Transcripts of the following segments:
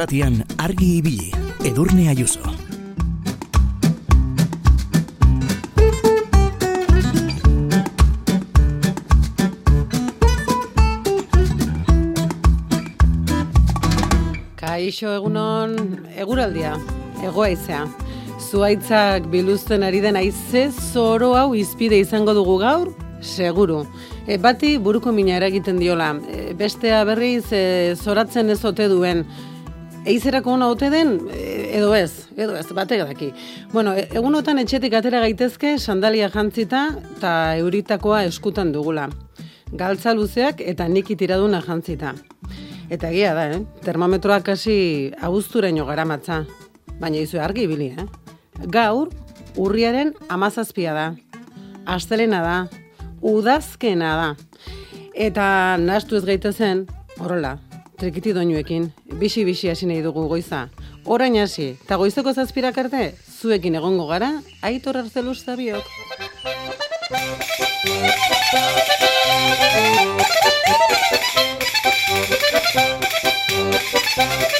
irratian argi ibili, edurne ayuso. Kaixo egunon, eguraldia, egoaizea. Zuaitzak biluzten ari den aize zoro hau izpide izango dugu gaur, seguru. E, bati buruko mina eragiten diola, e, bestea berriz e, zoratzen ez ote duen. Eizerako ona ote den, e, edo ez, edo ez, bate daki. Bueno, e, egunotan etxetik atera gaitezke sandalia jantzita eta euritakoa eskutan dugula. Galtza luzeak eta niki tiraduna jantzita. Eta egia da, eh? termometroak hasi abuzturaino garamatza. Baina izu argi ibili, eh? Gaur, urriaren amazazpia da. Astelena da. Udazkena da. Eta nastu ez gaitezen, horrela, trikiti doinuekin, bisi-bisi hasi nahi dugu goiza. Orain hasi, eta goizeko zazpirak arte, zuekin egongo gara, aitor arzeluz zabiok. Uda,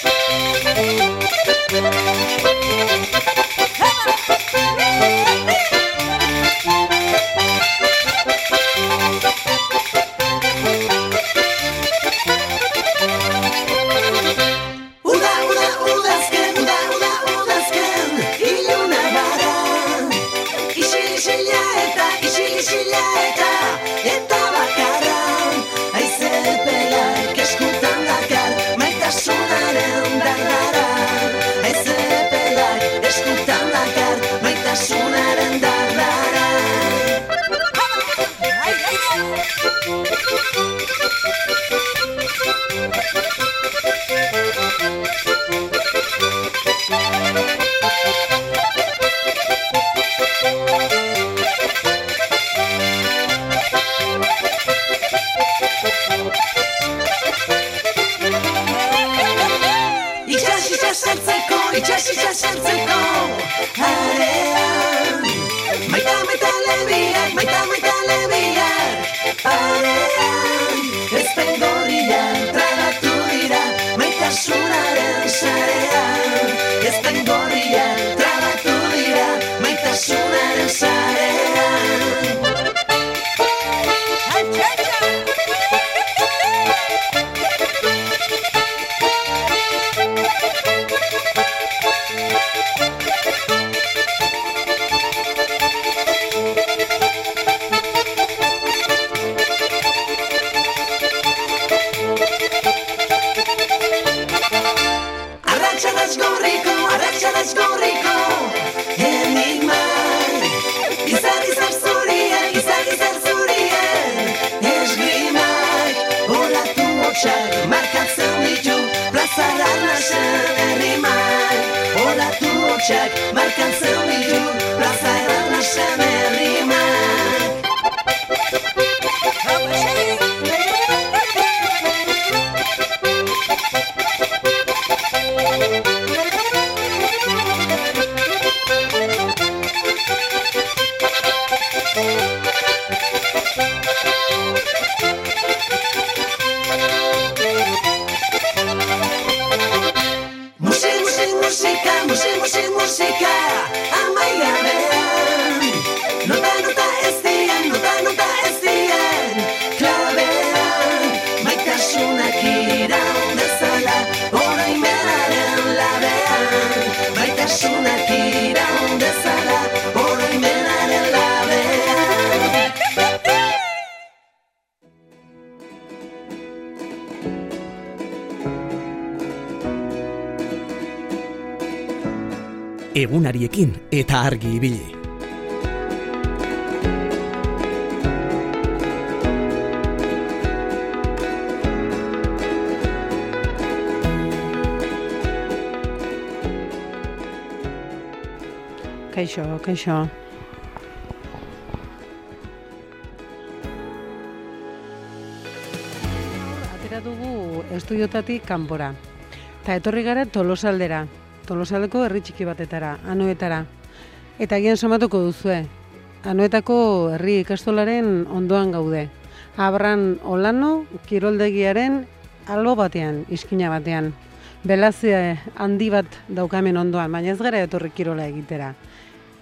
check. Egunariekin eta argi ibili. Kaixo, kaixo. Atera dugu estudiotatik kanpora. Ta etorri gara Tolosaldera. Tolosaldeko herri txiki batetara, anoetara. Eta agian somatuko duzue. Anoetako herri ikastolaren ondoan gaude. Abran Olano kiroldegiaren albo batean, iskina batean. Belaze handi bat daukamen ondoan, baina ez gara etorri kirola egitera.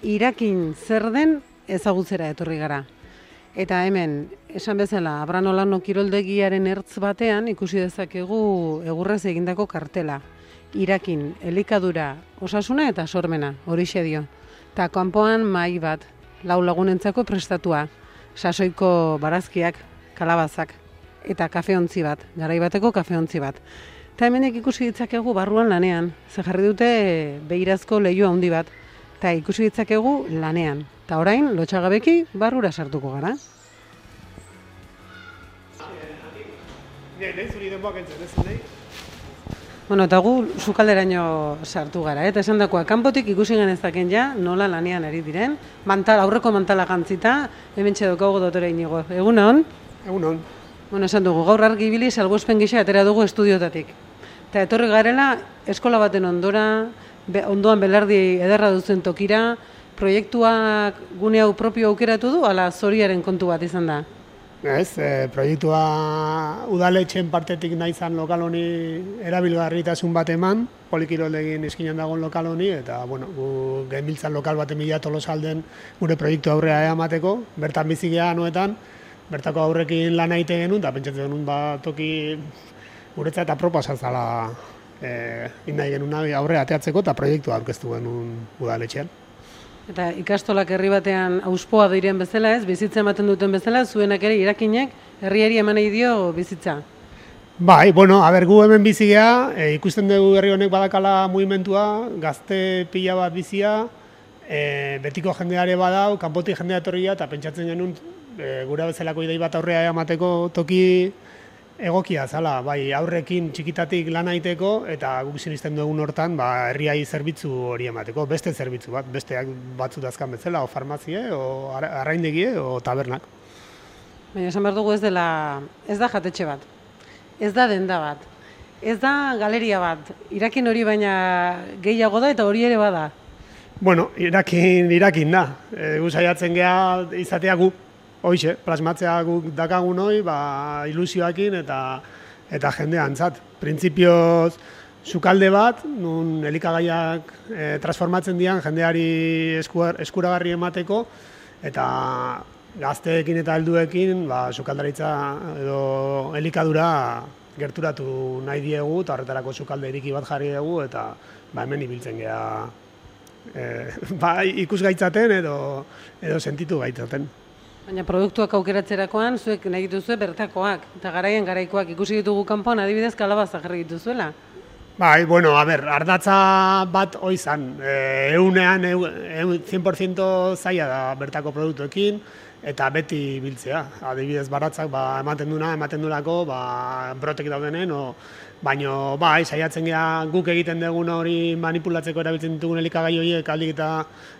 Irakin zer den ezagutzera etorri gara. Eta hemen, esan bezala, Abranolano kiroldegiaren ertz batean ikusi dezakegu egurrez egindako kartela. Irakin, elikadura, osasuna eta sormena, horixe dio. Ta kanpoan mai bat, lau lagunentzako prestatua, sasoiko barazkiak, kalabazak, eta kafeontzi bat, garaibateko kafeontzi bat. Eta hemenek ikusi ditzakegu barruan lanean, ze jarri dute behirazko lehiu handi bat, eta ikusi ditzakegu lanean. Eta orain, lotxagabeki, barrura sartuko gara. Nire, nahi zuri denboak entzen, ez? Bueno, eta gu sukalderaino sartu gara, eta esan dakoa, kanpotik ikusi genezaken ja, nola lanean ari diren, mantal, aurreko mantala gantzita, hemen txedokago dotore inigo. Egun hon? Egun hon. Bueno, esan dugu, gaur argi ibili salbuespen gisa atera dugu estudiotatik. Eta etorri garela, eskola baten ondora, be, ondoan belardi ederra duzen tokira, proiektuak gune hau propio aukeratu du, ala zoriaren kontu bat izan da. Ez, e, proiektua udaletxen partetik nahi zan lokal honi erabilgarritasun bat eman, polikiroldekin eskinen dagoen lokal honi, eta, bueno, gu genbiltzan lokal bat emila tolosalden gure proiektu aurrea emateko, bertan bizi geha anuetan, bertako aurrekin lan egite genuen, eta pentsatzen genuen bat toki guretzat eta proposa zala e, indai genuen aurre ateatzeko, eta proiektua aurkeztu genuen udaletxean. Eta ikastolak herri batean auspoa diren bezala ez, bizitza ematen duten bezala, zuenak ere irakinek herriari eman nahi dio bizitza. Bai, bueno, a ber, gu hemen bizi geha, e, ikusten dugu herri honek badakala mugimentua, gazte pila bat bizia, e, betiko jendeare badau, kanpotik jendea etorria, eta pentsatzen genuen e, gura bezalako idei bat aurrea emateko toki egokia zala, bai, aurrekin txikitatik lan egiteko eta guk sinisten dugun hortan, ba, herriai zerbitzu hori emateko, beste zerbitzu bat, besteak batzu dazkan bezala, o farmazie, o ar- arraindegie, o tabernak. Baina esan behar dugu ez dela, ez da jatetxe bat, ez da denda bat, ez da galeria bat, irakin hori baina gehiago da eta hori ere bada. Bueno, irakin, irakin da. E, gu saiatzen geha izatea gu, hoixe, plasmatzea guk dakagun hoi, ba, ilusioakin eta eta jendea antzat. Printzipioz, sukalde bat, nun elikagaiak e, transformatzen dian jendeari eskuar, eskuragarri emateko, eta gazteekin eta helduekin, ba, sukaldaritza edo elikadura gerturatu nahi diegu, eta horretarako sukalde iriki bat jarri dugu, eta ba, hemen ibiltzen geha e, ba, ikus gaitzaten edo, edo sentitu gaitzaten. Baina produktuak aukeratzerakoan, zuek nahi dituzue bertakoak, eta garaien garaikoak ikusi ditugu kanpoan adibidez kalabaza jarri dituzuela. Bai, bueno, a ber, ardatza bat oizan, e, eunean, eu, eu, 100% zaila da bertako produktuekin, eta beti biltzea. Adibidez, baratzak ba, ematen duna, ematen durako, ba, brotek daudenen, o, baino, bai, saiatzen gea guk egiten dugun hori manipulatzeko erabiltzen ditugun elikagai horiek aldik eta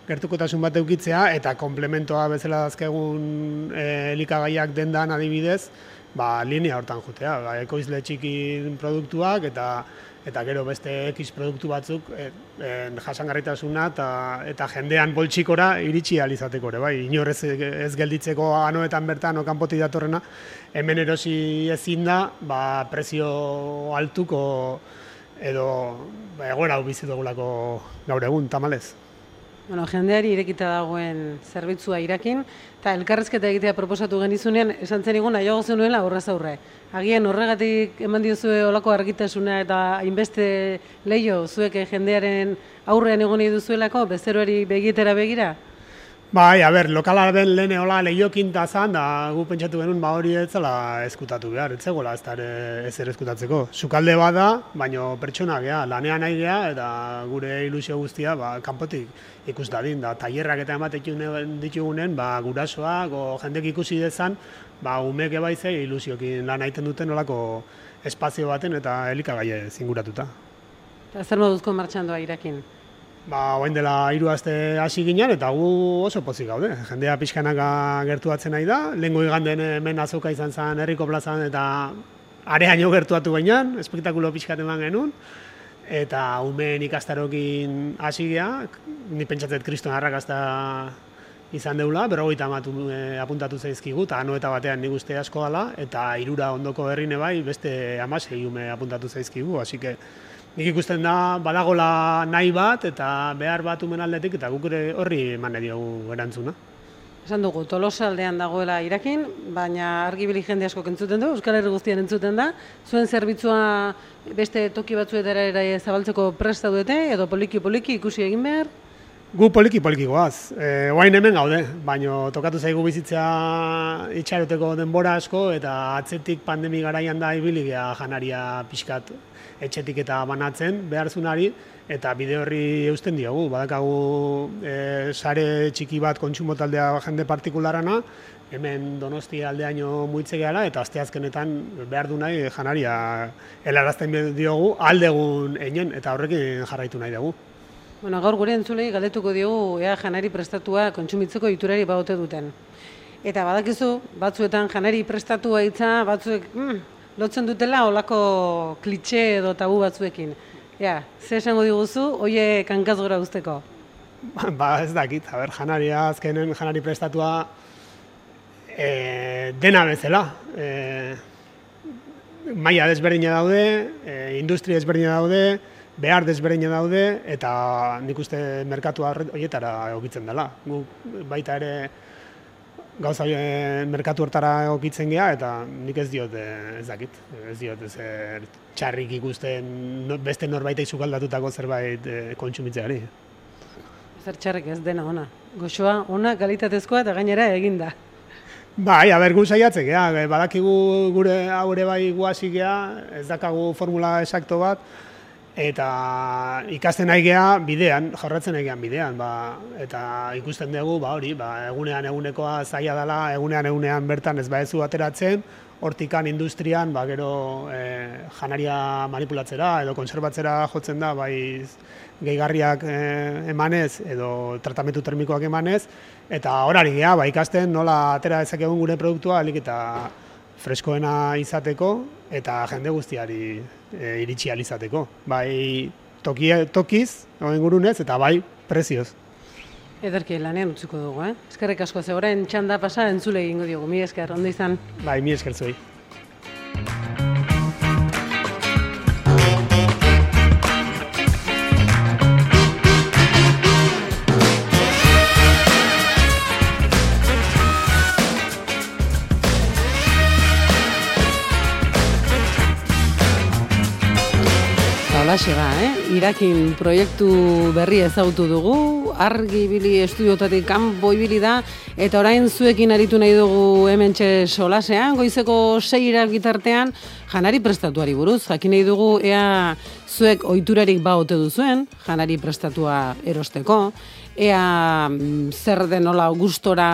gertukotasun bat eukitzea, eta komplementoa bezala dazkegun e, elikagaiak dendan adibidez, ba, linea hortan jutea, ba, ekoizle txikin produktuak eta eta gero beste X produktu batzuk e, e, jasangarritasuna eta, eta jendean boltsikora iritsi ahal izateko ere, bai, inor ez, gelditzeko anoetan bertan o kanpotik datorrena, hemen erosi ezin da, ba, prezio altuko edo ba, egoera hau bizi dugulako gaur egun, tamalez. Bueno, jendeari irekita dagoen zerbitzua irakin, eta elkarrezketa egitea proposatu genizunean, esan zen igun nahiago zenuela aurrez aurre. Agian horregatik eman diozue olako argitasuna eta hainbeste leio zuek jendearen aurrean egon nahi duzuelako, bezeroari begietera begira? Bai, a ber, lokala ben lehen hola lehiokin da zan, da gu pentsatu genuen ba hori ez zela eskutatu behar, ez zegoela ez, ere- ez ere eskutatzeko. Sukalde bada, baino pertsona gea, lanean nahi gea, eta gure ilusio guztia ba, kanpotik ikus dadin, da tailerrak eta ematen ditugunen, ba, gurasoak, o jendek ikusi dezan, ba, umek ebaize ilusiokin lan egiten duten olako espazio baten eta elikagaie zinguratuta. Eta zer moduzko martxan doa irakin? Ba, orain dela hiru aste hasi ginen eta gu oso pozik gaude. Jendea pixkanaka gertuatzen nahi da. Lehengo iganden hemen azoka izan zen herriko plazan eta areaino gertuatu gainan, espektakulo pixkat eman genuen. Eta umeen ikastarokin hasi gea, ni pentsatzen kriston arrakasta izan deula, berrogeita amatu apuntatu zaizkigu, eta ano eta batean nik uste asko dela, eta irura ondoko herrine bai, beste amasei ume apuntatu zaizkigu, hasi que nik ikusten da badagola nahi bat eta behar bat umen aldetik eta guk ere horri eman diogu erantzuna. Esan dugu, Tolosa aldean dagoela irakin, baina argibili jende asko entzuten du, Euskal Herri guztian entzuten da. Zuen zerbitzua beste toki batzuetara ere zabaltzeko presta duete, edo poliki-poliki ikusi egin behar? Gu poliki poliki goaz. E, oain hemen gaude, baino tokatu zaigu bizitzea itxaroteko denbora asko eta atzetik pandemi garaian da ibili gea janaria pixkat etxetik eta banatzen beharzunari eta bide horri eusten diogu. Badakagu e, sare txiki bat kontsumo taldea jende partikularana, hemen donosti aldeaino muitze gehala eta asteazkenetan behar du nahi janaria helarazten diogu aldegun einen eta horrekin jarraitu nahi dugu. Bueno, gaur gure entzulei galdetuko diogu ea janari prestatua kontsumitzeko iturari baote duten. Eta badakizu, batzuetan janari prestatua hitza batzuek mm, lotzen dutela olako klitxe edo tabu batzuekin. Ja, ze esango diguzu, hoie kankaz gora usteko. ba ez dakit, a ber, janaria azkenen janari prestatua e, dena bezala. E, maila desberdina daude, e, industria desberdina daude, behar desberdina daude, eta nik uste merkatu horietara egokitzen dela. Gu baita ere gauza merkatu hortara egokitzen gea, eta nik ez diot, eh, ez dakit, ez diot ez txarrik ikusten no- beste norbaitek sukaldatutako zerbait e, kontsumitzeari. Zer txarrik ez dena ona. Goxoa, ona, kalitatezkoa eta gainera eginda. Bai, aber gu e, badakigu gure hau ere bai guasi gea, ez dakagu formula esakto bat, eta ikasten nahi gea bidean, jorratzen nahi gean bidean, ba, eta ikusten dugu, ba hori, ba, egunean egunekoa zaila dela, egunean egunean bertan ez baezu ateratzen, hortikan industrian, ba, gero e, janaria manipulatzera edo konserbatzera jotzen da, bai gehigarriak e, emanez edo tratamentu termikoak emanez, eta horari gea, ba, ikasten nola atera dezakegun gure produktua, alik eta freskoena izateko eta jende guztiari e, iritsi ahal izateko. Bai toki, tokiz, oen gurunez, eta bai prezioz. Ederki lanean utziko dugu, eh? Eskerrik asko, ze orain txanda pasa entzule egingo diogu. Mi esker, ondo izan. Bai, mi esker zuei. Eta holaxe ba, eh? Irakin proiektu berri ezagutu dugu, argi ibili estudiotatik kanpo ibili da, eta orain zuekin aritu nahi dugu hementxe solasean, goizeko seira gitartean, janari prestatuari buruz, jakin nahi dugu ea zuek oiturarik ba ote duzuen, janari prestatua erosteko, ea mm, zer den nola gustora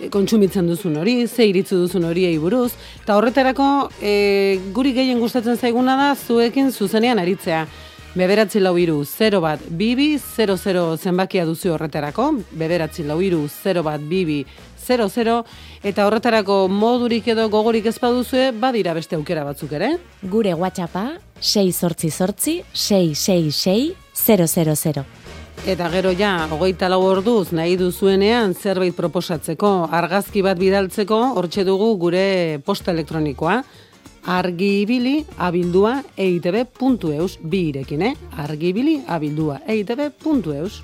eh, kontsumitzen duzun hori, ze iritzi duzun horiei buruz, eta horretarako e, guri gehien gustatzen zaiguna da zuekin zuzenean aritzea. Beberatzi lau iru 0 bat bibi 00 zenbakia duzu horretarako, beberatzi lau iru 0 bat bibi 00, eta horretarako modurik edo gogorik ez baduzue, badira beste aukera batzuk ere. Gure WhatsAppa 6 sortzi sortzi 666 000. Eta gero ja, hogeita lau orduz nahi duzuenean zerbait proposatzeko, argazki bat bidaltzeko, hortxe dugu gure posta elektronikoa. Argibili abildua eitb.eus bi irekin, eh? Argibili abildua eitb.eus.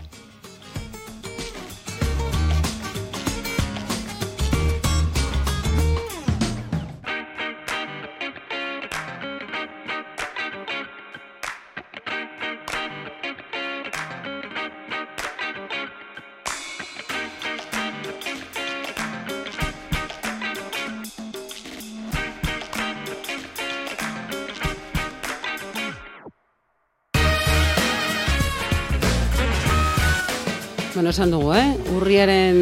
esan dugu, eh? Urriaren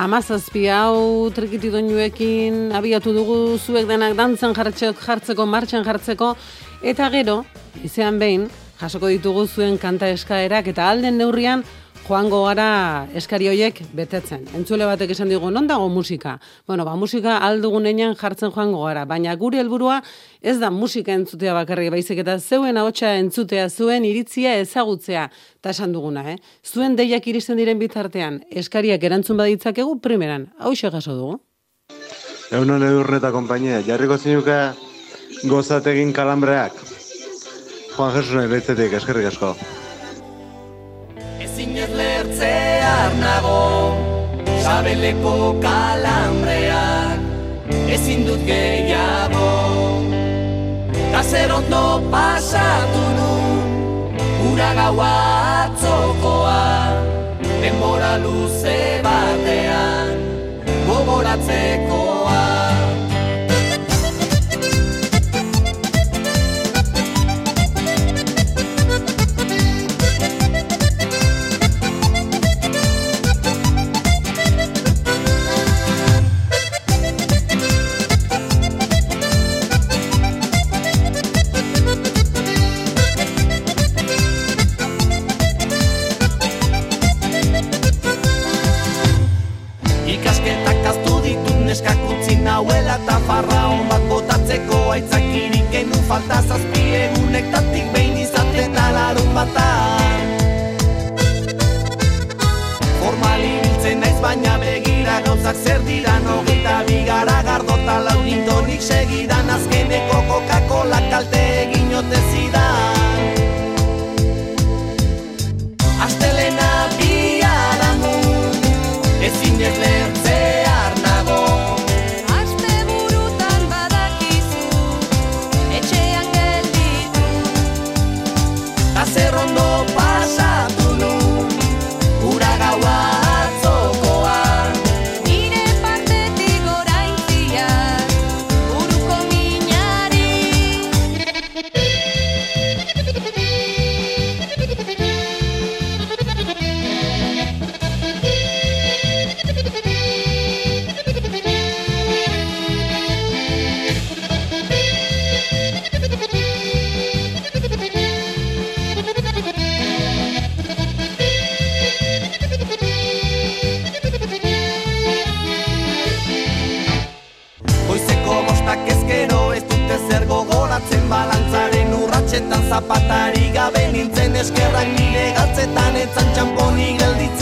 amazazpi hau trikiti doinuekin abiatu dugu zuek denak dantzan jartzeko, jartzeko, martxan jartzeko, eta gero, izan behin, jasoko ditugu zuen kanta eskaerak, eta alden neurrian, joango gara eskari hoiek betetzen. Entzule batek esan digu, non dago musika? Bueno, ba, musika aldugunean jartzen joango gara, baina gure helburua ez da musika entzutea bakarrik baizik eta zeuen ahotsa entzutea, zuen iritzia ezagutzea, eta esan duguna, eh? Zuen deiak iristen diren bitartean, eskariak erantzun baditzakegu primeran, hau jaso dugu. Egunon edurne eta kompainia, jarriko zinuka gozategin kalambreak. Juan Jesus gaitzetik, eskerrik asko. Ezin ez lertzear nago. Sabeleko kalambreak Ezin dut gehiago. Kazer ondo pasatu nu Ura gaua atzokoa Denbora luze batean Gogoratzekoa eta farra hon bat botatzeko aitzakirik genuen falta zazpi egunektatik behin izaten alarun batan Formal ibiltzen naiz baina begira gauzak zer diran hogeita bigara gardota laurindonik segidan azkeneko Coca-Cola kalte egin zidan. Astelena biharamun ezin ez lertzear zapatari gabe nintzen eskerrak nire gatzetan etzan txamponi gelditzen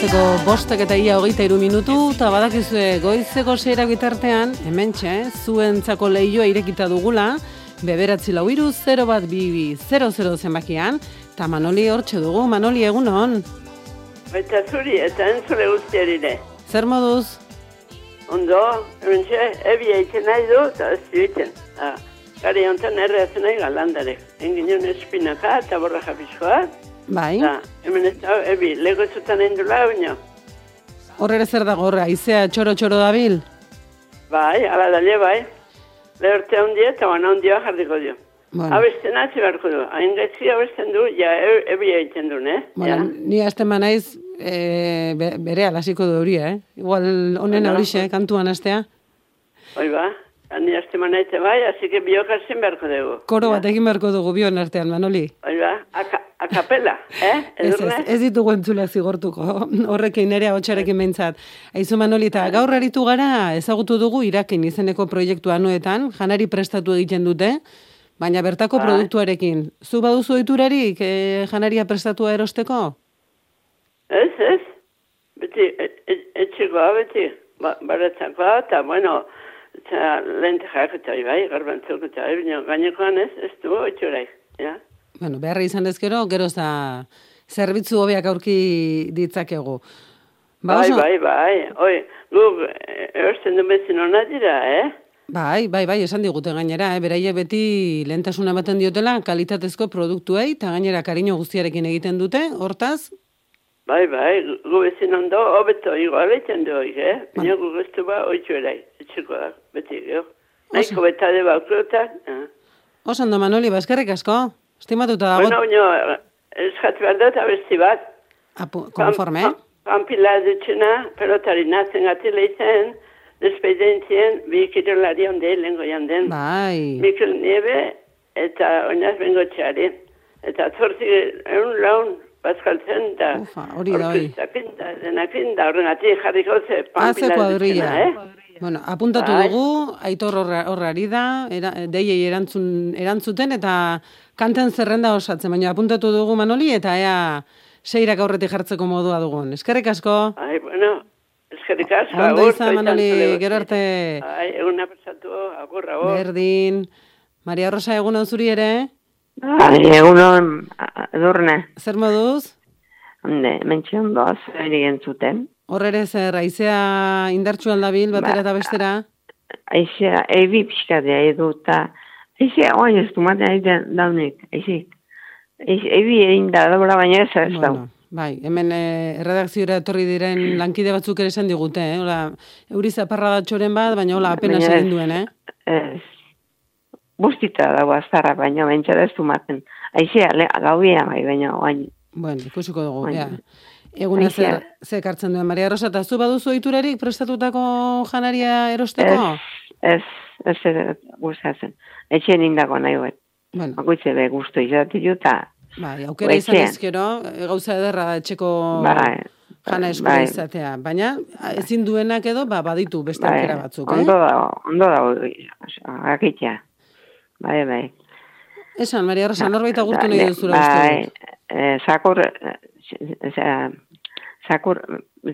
Goizeko bostak eta ia hogeita iru minutu, eta badakizue goizeko seira bitartean, hementxe, zuentzako lehioa irekita dugula, beberatzi lau iru, 0 bat bibi, 00 zenbakian, eta Manoli hortxe dugu, Manoli egunon, Baita zuri eta entzule guztiari ere. zer moduz? Ondo, hemen txe, ebi eitzen nahi du, eta ez duiten. Ah, Gari honetan erre hazen nahi galandarek. Enginen espinaka eta borra japiskoa. Bai, Eta hemen ez da, ebi, lego zutan endula baino. horrere zer dago horre, aizea txoro-txoro dabil? Bai, ala dalle bai. Lehorte handia eta bana handia jarriko dio. Bueno. Abesten hasi beharko du. Hain gaitzi abesten du, ja, e- ebi eitzen du, ne? Bueno, Ja. ni hasten naiz e, be, bere alasiko du hori, eh? Igual honen Bueno, horixe, kantuan astea. Hoi ba, ni haste manaite bai, así que biokasin beharko dugu. Koro bat egin beharko dugu bion artean, Manoli. Hoi ba, aka, akapela, eh? Ez, ez, ez ditugu entzuleak zigortuko, horrekin nire hotxarekin behintzat. Aizu Manoli, eta gaur aritu gara, ezagutu dugu irakin izeneko proiektu anuetan, janari prestatu egiten dute, baina bertako Bai. produktuarekin. Zu baduzu oiturarik e, janaria prestatua erosteko? Ez, ez. Beti, et- et- etxekoa, beti. Ba, baratzakoa, eta, bueno, eta lentejaak eta bai, garbantzok eta bai, baina gainekoan ez, ez du oitxurai, ja. Bueno, beharra izan dezkero, gero da zerbitzu hobeak aurki ditzakegu. Ba, bai, oso- bai, bai. Oi, guk, eh, erosten du bezin hona dira, eh? Bai, bai, bai, esan digute gainera, eh? beraie beti lehentasuna ematen diotela kalitatezko produktuei, eta gainera kariño guztiarekin egiten dute, hortaz, Bai, bai, gu- gu ezin ondo, hobeto, igual egiten du hori, eh? Baina gu guztu ba, oitzu erai, etxeko da, beti, jo. Nahiko betade baukrotak, eh? Oso ondo, Manoli, baskerrik asko. Estimatuta dago, Bueno, baina, eskatu behar dut abesti bat. apu, konforme, eh? Pampila dutxuna, pelotari nazen gati lehitzen, despeidentzien, bi kirolari onde, lengo janden. Bai. Mikel Niebe eta oinaz bengo txari. Eta zortzi egun laun bazkaltzen da. Ufa, hori da, hori. orkestrakin da, denakin da, horregatik jarriko ze pampila dutxuna, eh? Bueno, apuntatu Bai. dugu, aitor horra- horrari da, era, deiei erantzun, erantzuten, eta kanten zerrenda osatzen, baina apuntatu dugu Manoli, eta ea seirak aurretik jartzeko modua dugun. Eskerrik asko. Ai, bueno, eskerrik asko. Ondo agur, izan, Manoli, gero arte. Ai, eguna pasatu, agur, agur. Berdin. Maria Rosa egun zuri ere, Bai, egunon, a- edurne, zer moduz? onde, mentxe ondo, zer entzuten. Hor ere zer, aizea indartxu aldabil, batera Ba. eta bestera? Aizea, ebi pixkatea edu, eta aizea, oain ez du maten aiten daunik, aizik. Aiz, ebi egin da, dobra baina ez ez dau. Bueno, bai, hemen eh, erredakziora etorri diren lankide batzuk ere esan digute, eh? Hola, euri zaparra da txoren bat, baina hola, apenas Baina ez. egin duen, eh? Ez, bustita dago aztarra, baina mentxe ez du maten. Aizea, le, gaubia bai, baina oain. Bueno, ikusiko dugu, ja. Aizea. zer, ze kartzen duen, Maria Rosa, eta zu baduzu oiturarik prestatutako janaria erosteko? Ez, ez, ez, gustatzen. Etxen indako nahi bet. Bueno, Bakoitze be gustu izatik juta. bai, aukera izan Etxean. ezkero, eh, gauza ederra da etxeko Bai, jana eskura bai. izatea. Baina, ezin duenak edo, ba, baditu beste Bai, aukera batzuk, eh? Ondo dago, ondo dago, akitea. Bai, bai. Esan, Maria Rosa, norbait agurtu nahi Bai, duzura uste Bai, dut. eh, sakur, eh,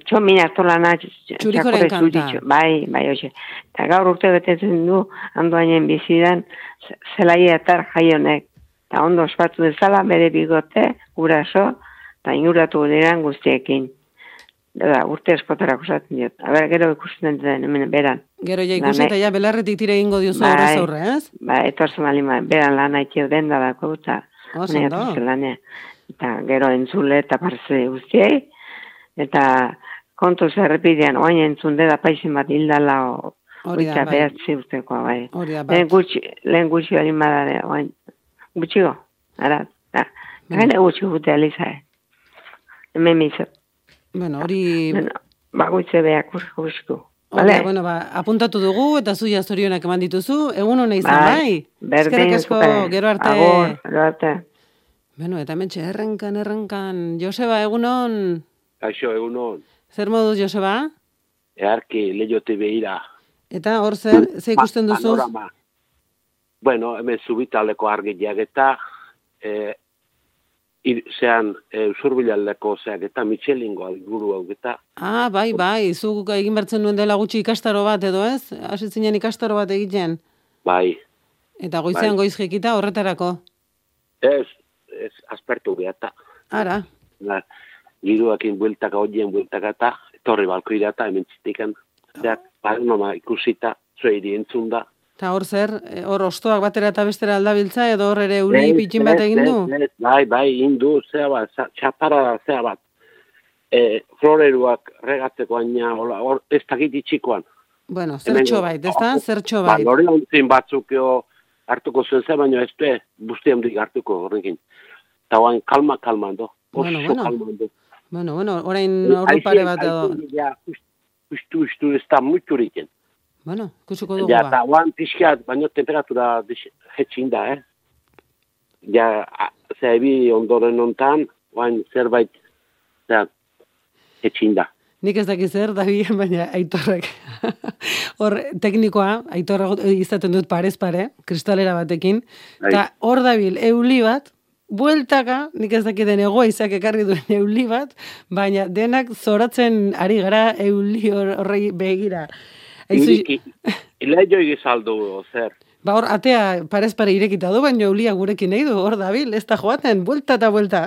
txomin hartolana, Txurikoren kanta. Bai, bai, hoxe. Eta gaur urte betetzen du, handoainen bizidan, ze- zelaia etar jaionek. Eta ondo ospatu dezala, bere bigote, guraso, eta inguratu diran guztiekin. Da, urte eskotarako zaten diot. Aber, gero ikusten den, hemen beran. Gero ja ikusi Lan- eta ja belarretik tira egingo diozu Bai. aurrez aurre, ez? Ba, etorzen alima, beran lan haitio den da dako, eta Oso lanea. Eta gero entzule eta parze guztiei, eta kontu zerrepidean, oain entzun da paizen bat hildala, o, Hori da, bai. behatzi urtekoa, bai. Hori da, Lehen gutxi, lehen gutxi hori madare, oain, gutxiko, ara, da. Bai. Gaine gutxi gute aliza, eh. Hemen mizo. Bueno, hori... Bueno, Bagoitze behak guzku. Hori, da, bueno, ba, apuntatu dugu eta zu zorionak eman dituzu. Egun hona izan, bai? Berdin, Eskerrik asko, gero arte. Agur, gero arte. Bueno, eta mentxe, errenkan, errenkan. Joseba, egunon, Kaixo, egunon, zer moduz, Joseba? earki leiote behira. Eta hor zer, ze ikusten duzu? Panorama. Bueno, hemen zubitaleko argiak eta e, ir, zean e, usurbilaldeko zeak eta Michelingo inguru hau eta Ah, bai, bai, zuk egin bertzen duen dela gutxi ikastaro bat edo ez? Hasi zinen ikastaro bat egiten. bai, Eta goizean Bai. goiz jekita horretarako. ez, ez aspertu behata. Ara, Na, giruakin bueltaka, oien bueltaka eta etorri balko irata hemen txitikan. Zeak, panorama ikusita, zueiri entzun da. eta hor zer, eh, hor ostoak batera eta bestera aldabiltza edo hor ere uri pitxin bat egin du? Ez, ez, Bai, bai, indu, zea bat, txapara da, zea bat. E, floreruak regatzeko aina, hor, ez dakit itxikoan. Bueno, zertxo bait, ez da? Zertxo Ba, bait. hori ontzin batzuk jo, hartuko zuen ze, baina ez du, busti handik hartuko horrekin. Eta kalma, kalma, do. Bueno, Oso bueno. kalma, do. Bueno, bueno, orain ordu pare bat edo. Ja, ustu, ustu, ez da mutxuriken. Bueno, ikusiko dugu Ja, ba. eta oan pixkat, baina temperatura jetxin da, eh? Ja, a- ze ebi ondoren ontan, oain zerbait, ja, jetxin da. Nik ez dakiz zer, Dabilen, baina aitorrek. hor, teknikoa, aitorra izaten dut parez pare, kristalera batekin, Bai. eta hor dabil, euli bat, bueltaka, nik ez dakiten egoa izak ekarri duen euli bat, baina denak zoratzen ari gara euli hor- horrei begira. Aizu, Ileio egizaldu, zer. ba hor, atea parez pare irekita du, baina eulia gurekin nahi du, hor dabil, ez da joaten, buelta eta buelta.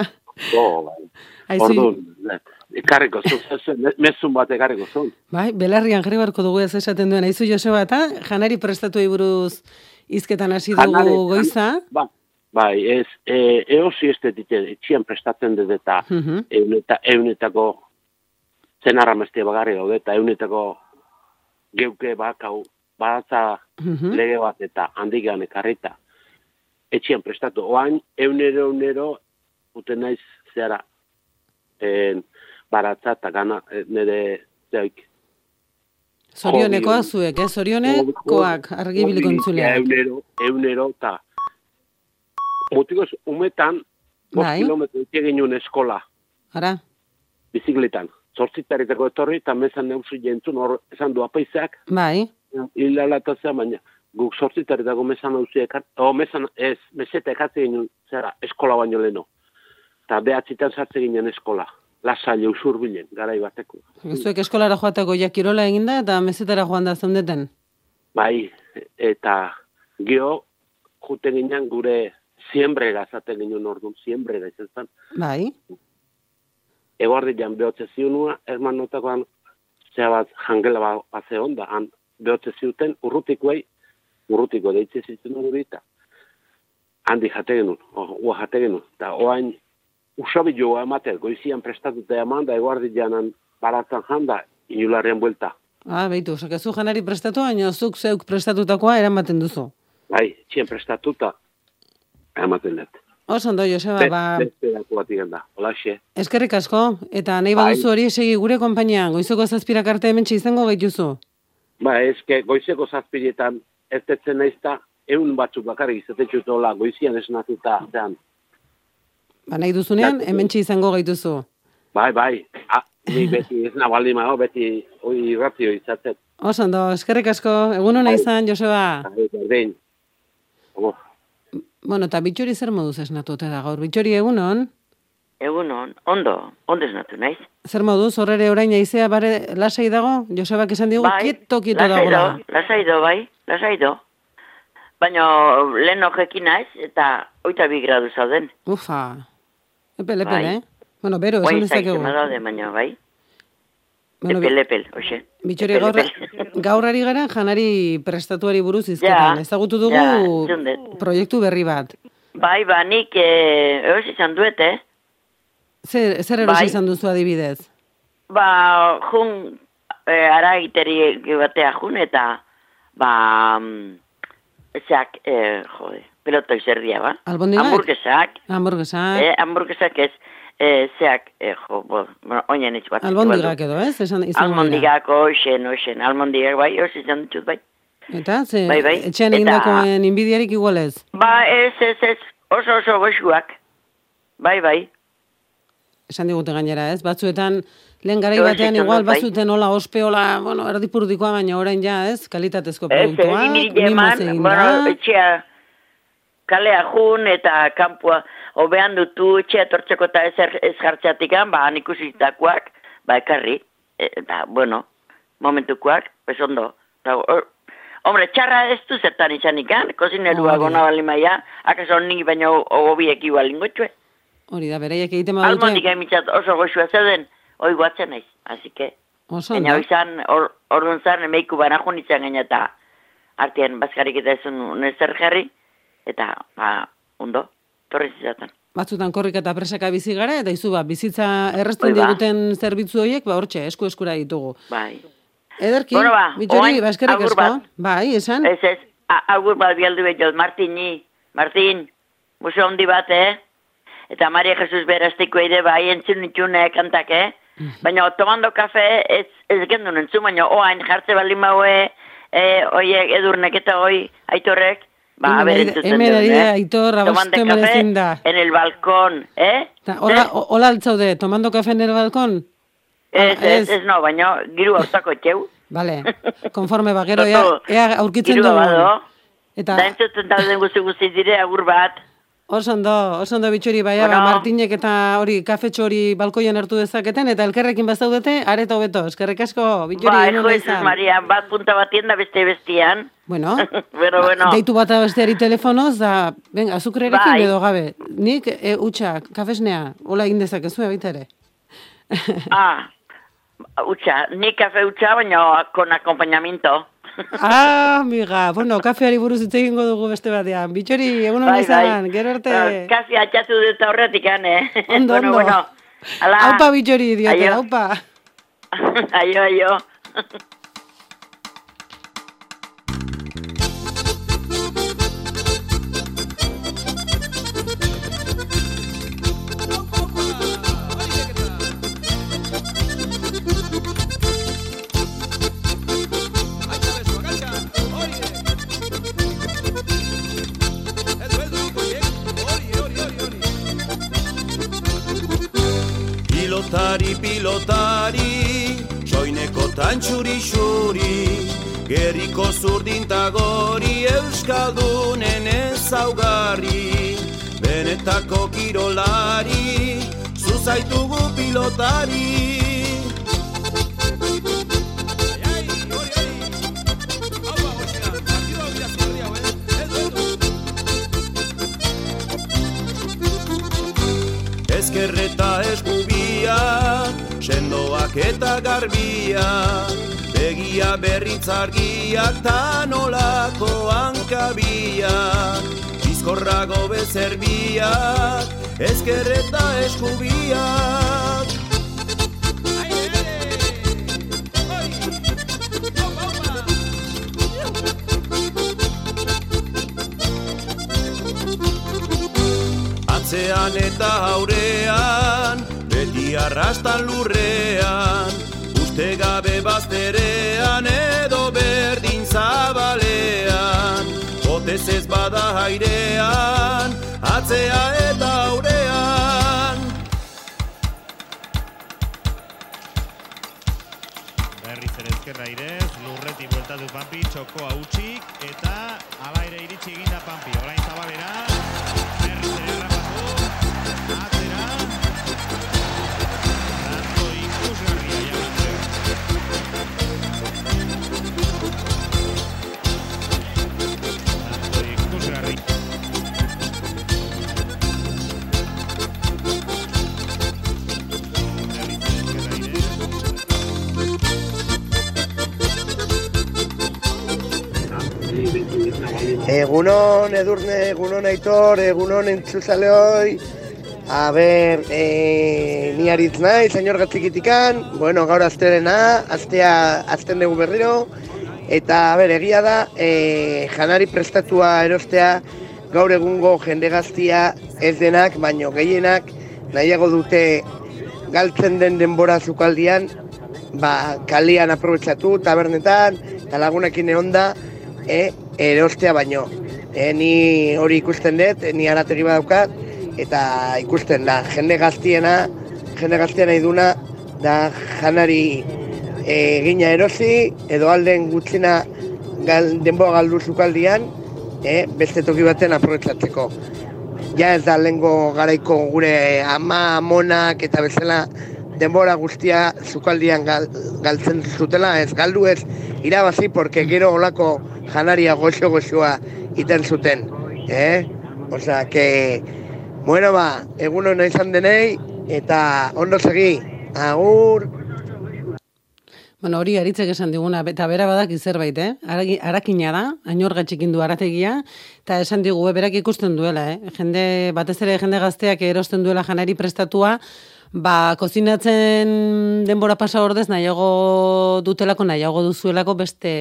Oh, bai. Aizu, Orduan, ekarriko ez- mezun bat ekarriko zuen. Bai, belarrian jarri barko dugu ez esaten duen. Aizu Joseba eta janari prestatu buruz hizketan hasi dugu goiza. Ba, Bai, ez, e, eosi ez dut etxian prestatzen dut eta euneta, eunetako zenarra mestia bagarri daude eta eunetako geuke bakau baratza Mhm. lege bat eta handigan ekarrita etxian prestatu. Oain, eunero, eunero, uten naiz zehara en, baratza eta gana eh, nire zeik. Zorionekoa zuek, eh? Zorionekoak argibiliko entzuleak. Eunero, eunero, eta mutikoz, umetan, bost Bai. kilometro ginen eskola, Ara, bizikletan. Zortzitaritako etorri, eta mezan neuzu jentzun, hor esan du apaizak, bai, hilalatazea, baina guk zortzitaritako mezan neuzu ekat, o mezan, ez, meseta ekatze ginen, zera, eskola baino leno. Eta behatzitan sartze ginen eskola. Lasaile usur bilen, garai bateko. zuek eskolara joateko ja kirola eginda eta mezetara joan da zeundeten. Bai, eta gio, juten ginen gure siembrera zaten ginen orduan, siembrera izan zen. Bai, Eguardi jan behotze ziunua, erman notakoan, zea bat jangela ba, base onda, han behotze ziuten, urrutikoei, urrutiko deitze zitzen gure eta handi jate genuen, o- ua jate genuen, eta oain usabi joa ematen, goizian prestatuta eman, da eguardi janan baratzen janda, inularren buelta. ah, behitu, sakezu janari prestatu, baina zuk zeuk prestatutakoa eramaten duzu. Bai, txien prestatuta, ematen dut. Oso ondo, Joseba, ba, Beste dako bat da, holaxe. eskerrik asko, eta nahi Bai. baduzu hori segi gure konpainian, goizoko zazpirak arte hemen izango gaituzu. Ba, eske, goizeko zazpiretan, ez detzen naizta, eun batzuk bakarrik izatetxutola, goizian esnatuta, zean, Ba, nahi duzunean, hemen izango gaituzu. bai, bai, ah, ni beti ez nabaldin mago, beti hoi irratio izaten. Oso ondo, eskerrik asko, egun hona izan, Joseba. Bai, berdin. Bueno, eta bitxori zer moduz esnatu da gaur? Bitxori egunon, Egunon, ondo, ondo esnatu naiz. zer moduz, horrere orain aizea bare lasai dago? Josebak esan digu, kieto, kieto lasai dagoela. do, lasai do, bai, lasai do. Baina lehen ojekin naiz, eta oita bi gradu zauden. Ufa, epel, epel, Bai. eh? Bueno, bero, Bai, esan dezakegu. zaizema daude, baina, bai. Bueno, epel, epel, oxe. Bitxori gaur, gaur ari gara janari prestatuari buruz izketan. Ja, Ezagutu dugu ja, proiektu berri bat. Bai, ba, nik eh, eos izan duet, eh? Zer, zer erosi Bai. izan duzu adibidez? Ba, jun, eh, ara egiteri batea jun, eta, ba, mm, zeak, eh, jode, peloto izerdia, ba? Albondigak? Hamburguesak, Hamburguesak, eh, hamburguesak ez, eh, zeak, eh, jo, bo, bueno, oinen itz bat. albondigak edo, ez? Esan, dira. Almondigak, oixen, oixen, almondigak, bai, oz izan ditut, bai. Eta, ze, Bai, bai. etxean Eta- egindakoen inbidiarik igual ez? Ba, ez, ez, ez, oso oso goxuak. Bai, bai. Esan digute gainera, ez? Batzuetan, lehen garai batean igual bai. bazuten hola ospeola, bueno, erdipurdikoa, baina orain ja, ez? Kalitatezko Ez, produktua, egin eman, egin bueno, etxea kalea jun eta kanpua hobean dutu etxea tortzeko eta ez, er- ez jartxatikan, ba, han ikusitakoak, ba, ekarri, e, eta, bueno, momentukoak, pues ondo. Ta, or, hombre, txarra ez du zertan izan ikan, kozinerua Hori. gona bali maia, akaso nik baino hobiek igual ingotxue. Hori da, bereiek egiten badute. Almondik emitzat oso goxua zeuden, hoi guatzen naiz, así que... Oso Baina ondo. izan, or, orduan zan, emeiku banajun izan gaina eta artean bazkarik eta ezun nezer jarri, eta, ba, ondo, torri zizaten. Batzutan korrik eta presaka bizi gara, eta izu ba, bizitza errezten ba. diguten zerbitzu horiek, ba, hortxe, esku eskura ditugu. Bai. Ederki, Bueno, ba, bitxori, oain, ba, eskerrik bat. Bai, esan? Ez ez, agur bat bialdu behar Martini, Martin, muso handi bat, eh? Eta Maria Jesus beraztiko ere bai entzun itxune kantak, eh? Baina tomando kafe ez, ez gendun entzun, baina oain jartze baldin maue, eh, oiek edurnek eta oi aitorrek, ba, Hemen ari- entzuten hemen ari da, eh? Aitor, abastu hemen café ezin da. en el balcón, eh? Ta, hola, o- hola altzaude, tomando café en el balcón? Ez, Ah, ez, ez. no, baina giru hautako txeu. Vale, konforme ba, gero, ea, ea aurkitzen Giru dugu. bado. Eta Da entzuten dauden guzti guzti dire agur bat. Oso ondo, oso ondo bitxori, baia, Bueno. ba, Martinek eta hori kafetxo hori balkoian hartu dezaketen, eta elkerrekin bazaudete, areta hobeto, eskerrik asko, bitxori, Ba, egun jo, ona Jesus izan. Maria, bat punta batien da beste bestian. Bueno, Pero bueno, deitu bat besteari telefonoz, da, venga, azukrerekin Bai. edo gabe. Nik, e, utxa, kafesnea, hola egin dezakezu, baita ere. ah, utxa, ni kafe utxa, baina con acompañamiento. Ah, amiga, bueno, kafeari buruz hitz egingo dugu beste batean. Bitxori, egun hona izan, gero arte. Ah, Kasi atxatu dut aurretik, eh? Ondo, bueno, ondo. bueno. Ala. Aupa bitxori, diote, aupa. aio, aio. Gerriko zurdintagori euskaldunen ezaugarri, benetako kirolari, zuzaitugu pilotari. Ezkerreta eskubia, sendoak eta garbia, begia berritzargiak ta nolako hankabia, bizkorrago bezerbiak, ezkerreta eskubiak. Atzean eta aurean, beti arrastan lurrean, airean, atzea eta aurean. Berriz ere ezkerra irez, lurreti bueltatu Pampi, txokoa utxik, eta ala ere iritsi eginda Pampi. Orain zabalera, Egunon, edurne, egunon aitor, egunon entzuzaleoi. A ber, e, ni aritz nahi, senyor gatzikitikan. Bueno, gaur azterena, aztea, azten dugu berriro. Eta, a ber, egia da, e, janari prestatua erostea gaur egungo jende gaztia ez denak, baino gehienak nahiago dute galtzen den denbora zukaldian, ba, kalian aprobetsatu, tabernetan, eta lagunekin egonda, e, erostea baino. E, ni hori ikusten dut, ni arategi badaukat, eta ikusten da, jende gaztiena, jende gaztiena iduna, da janari e, gina erosi, edo alden gutxina gal, denboa galdu zukaldian, e, beste toki baten aprobetsatzeko. Ja ez da lehengo garaiko gure ama, amonak eta bezala denbora guztia zukaldian gal, galtzen zutela, ez galdu ez irabazi, porque gero olako janaria goxo-goxoa iten zuten. Eh? Osea, que, bueno ba, egun hona izan denei, eta ondo segi, agur. Bueno, hori aritzek esan diguna, eta bera badak zerbait, eh? Arakina da, ainorga txikin du arategia, eta esan digu, berak ikusten duela, eh? Jende, batez ere jende gazteak erosten duela janari prestatua, ba, kozinatzen denbora pasa ordez nahiago dutelako, nahiago duzuelako beste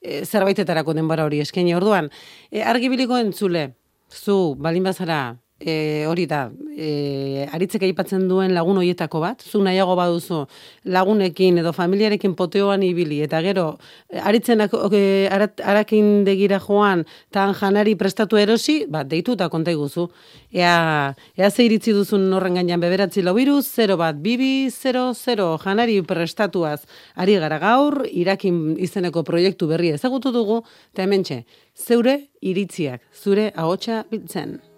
e, zerbaitetarako denbora hori eskaini orduan. E, argibiliko entzule, zu, balin bazara, e, hori da, e, aritzek aipatzen duen lagun hoietako bat, zu nahiago baduzu lagunekin edo familiarekin poteoan ibili, eta gero, aritzenak e, arat, arakin degira joan, tan janari prestatu erosi, ba, deitu eta konta iguzu. Ea, ea ze iritzi duzun horren gainean beberatzi lau biru, 0 bat, bibi, 0, 0, janari prestatuaz ari gara gaur, irakin izeneko proiektu berria ezagutu dugu, eta hementxe, zeure iritziak, zure ahotsa biltzen.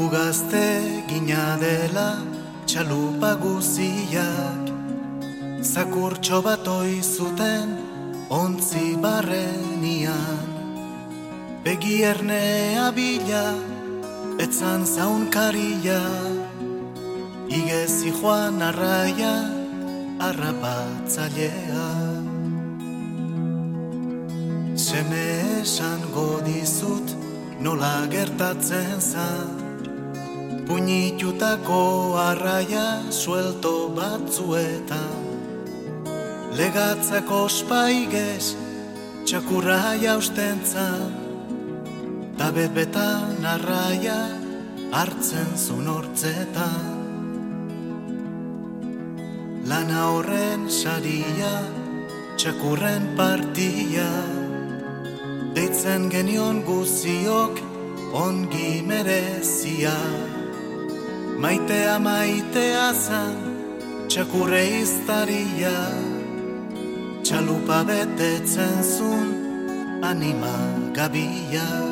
Gu gazte gina dela txalupa guziak. Zakurtxo bat zuten ontzi barrenian. Begi ernea bila, etzan zaunkaria Igezi joan arraia, arrapatzailea. Seme esango dizut nola gertatzen zan, puñitutako arraia suelto batzuetan. Legatzako spaigez txakurra jausten zan, ta betbetan arraia hartzen zun hortzetan. Lana horren saria, txakurren partia, deitzen genion guziok ongi merezia. Maitea maitea zan, txakurre iztaria, txalupa betetzen zun anima gabia.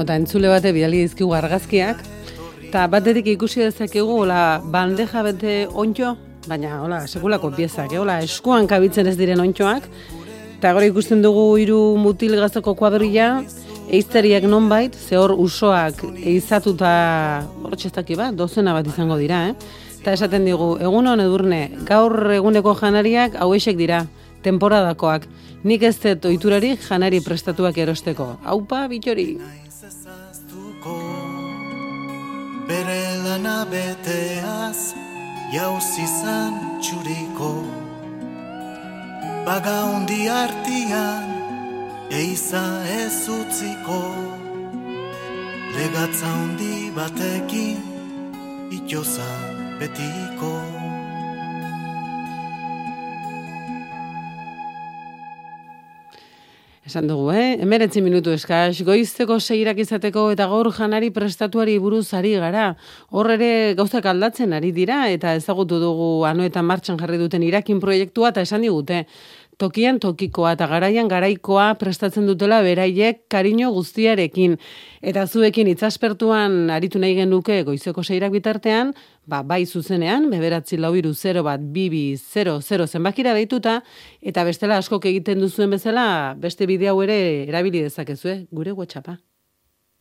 Nota entzule bate bidali dizkigu argazkiak, eta batetik ikusi dezakegu, hola, bandeja bete ontxo, baina, hola, sekulako piezak, eh? hola, eskuan kabitzen ez diren ontxoak, eta gora ikusten dugu hiru mutil gaztoko kuadrilla, eizteriak nonbait, ze hor usoak eizatuta, hortxeztaki bat, dozena bat izango dira, eh? Eta esaten digu, egun hon edurne, gaur eguneko janariak hauexek dira, temporadakoak. Nik ez dut oiturarik janari prestatuak erosteko. Aupa, bitori. Bere lana beteaz jauzi zan txuriko. Baga hundi artian eiza ez utziko. Legatza hundi batekin itozan betiko Esan dugu, eh? Emeretzi minutu eskaz, goizteko seirak izateko eta gaur janari prestatuari buruz ari gara. Hor ere gauzak aldatzen ari dira eta ezagutu dugu anoetan martxan jarri duten irakin proiektua eta esan digute. Tokian tokikoa eta garaian garaikoa prestatzen dutela beraiek kariño guztiarekin. Eta zuekin itzaspertuan aritu nahi genuke goizeko seirak bitartean, ba, bai zuzenean, beberatzi lau iru 0 bat bibi 00 zenbakira deituta, eta bestela askok egiten duzuen bezala, beste bideo hau ere erabili dezakezue, gure WhatsAppa.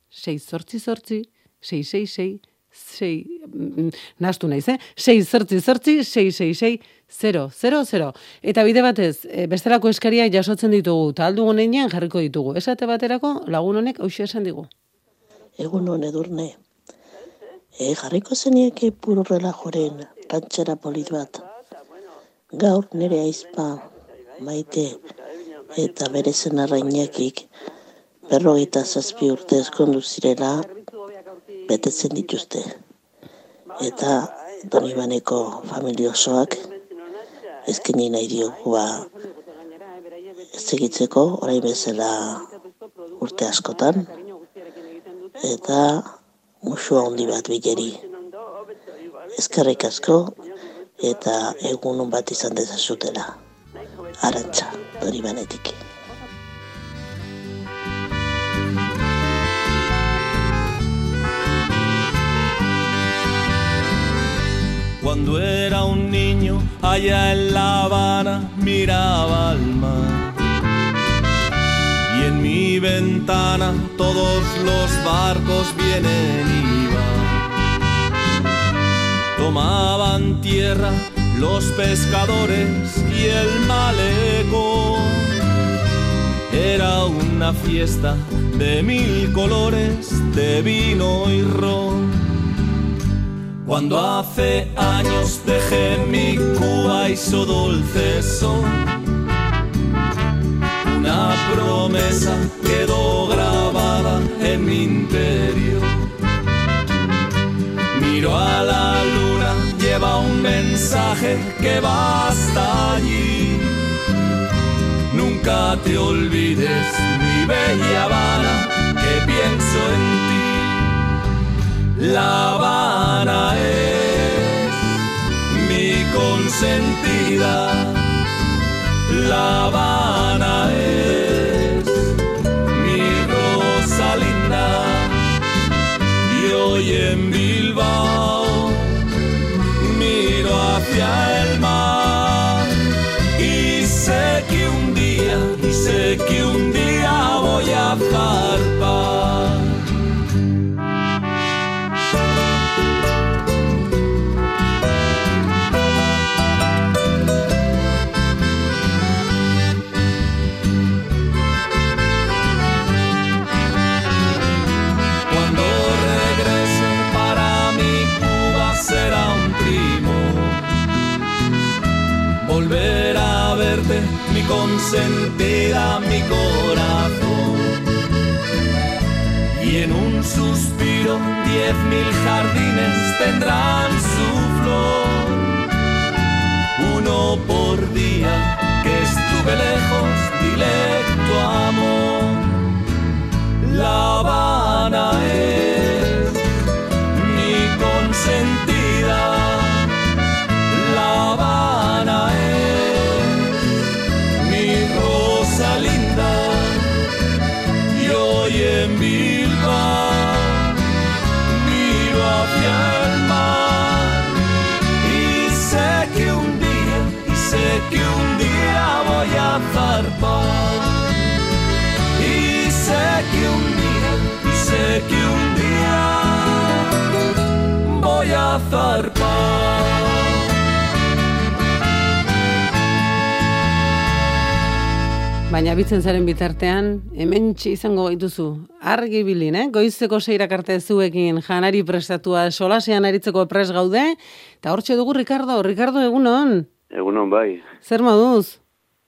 6 sortzi sortzi, 666, 6, mm, nastu naiz, eh? 6 sortzi sortzi, 666, 000. Eta bide batez, e, bestelako eskariak jasotzen ditugu, eta aldu honean jarriko ditugu. Esate baterako, lagun honek hausia esan digu. Egun hon edurne. E, jarriko zenieke puro relajoren kantxera polit bat. Gaur nire aizpa maite eta bere zenarra inakik berrogeita zazpi urte eskondu zirela betetzen dituzte. Eta Donibaneko familia osoak ezkeni nahi diogu ba segitzeko orain bezala urte askotan eta musua handi bat bileri. Ezkerrik asko eta egun bat izan dezazutela. Arantza, Donibanetik. Cuando era un niño allá en La Habana miraba al mar. Y en mi ventana todos los barcos vienen y van. Tomaban tierra los pescadores y el malecón. Era una fiesta de mil colores de vino y ron. Cuando hace años dejé mi Cuba su dulce son, una promesa quedó grabada en mi interior. Miro a la luna, lleva un mensaje que va hasta allí. Nunca te olvides, mi bella Habana, que pienso en ti. La Habana es mi consentida. La Habana es mi rosa linda. Y hoy en Bilbao. Consentida, mi corazón. Y en un suspiro diez mil jardines tendrán su flor. Uno por día que estuve lejos, directo amor. La Habana es zarpar. Y sé que un día, y sé que un día voy a zarpar. Baina bitzen zaren bitartean, hemen izango gaituzu. Argi bilin, eh? Goizeko seirak arte zuekin janari prestatua solasean aritzeko pres gaude. Eta hortxe dugu Ricardo. Ricardo, egunon. Egunon bai. Zer moduz?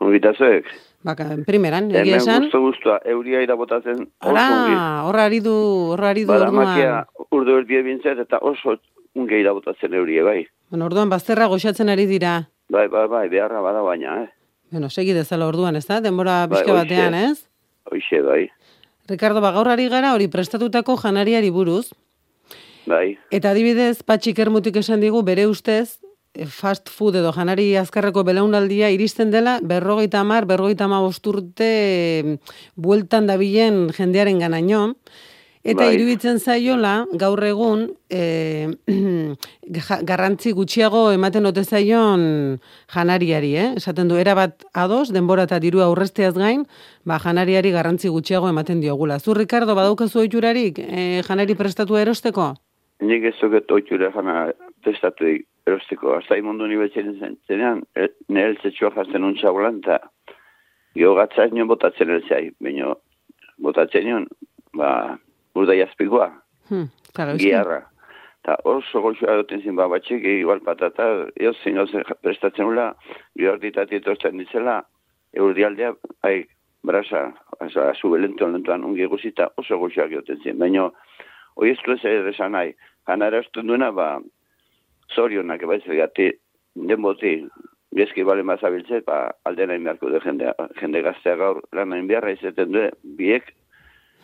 Ongitazuek. Baka, primeran, egia Hemen esan. guztu guztua, euria ira botatzen oso ongi. horra ari du, horra ari du Bada orduan. makia urdu erdie bintzat eta oso unge ira botatzen eurie bai. Bueno, orduan bazterra goxatzen ari dira. Bai, bai, bai, beharra bada baina, eh. Bueno, segi dezala orduan, ez da? Denbora Bai, pixka hoxe. batean, ez? Hoixe, bai, Ricardo, ba, gaur ari gara hori prestatutako janariari buruz. bai. Eta adibidez, patxik ermutik esan digu, bere ustez, fast food edo janari azkarreko belaunaldia iristen dela, berrogeita amar, berrogeita ama bosturte bueltan dabilen jendearen ganaino. Eta Bai. iruditzen zaiola, gaur egun, e, garrantzi gutxiago ematen ote zaion janariari, eh? Esaten du, erabat ados, denbora eta diru aurresteaz gain, ba, janariari garrantzi gutxiago ematen diogula. Zu, Ricardo, badaukazu oiturarik e, janari prestatu erosteko? Nik ez zoket oitura jana testatu erosteko. Aztai mundu unibertsiaren zen, zenean, e, nire eltzetxua jazten untxa bolan, eta gio gatzaz nion botatzen eltzai, baina botatzen nion, ba, urda jazpikoa, Hmm, giarra. Ta oso goxoa duten zin, ba, batxik, igual patata, zein gauze prestatzen ula, gio arditati etortzen ditzela, eurdialdea, ai, brasa, oza, zube lento, lentoan, ungi guzita, oso goxoak duten zin. Baina, hoi ez du ez ere esan nahi, janara esten duena, ba, zorionak, bai, zergati, den boti, gezki bale mazabiltze, ba, aldena inbeharko du jende, jende gaztea gaur, lan inbeharra izaten du, biek,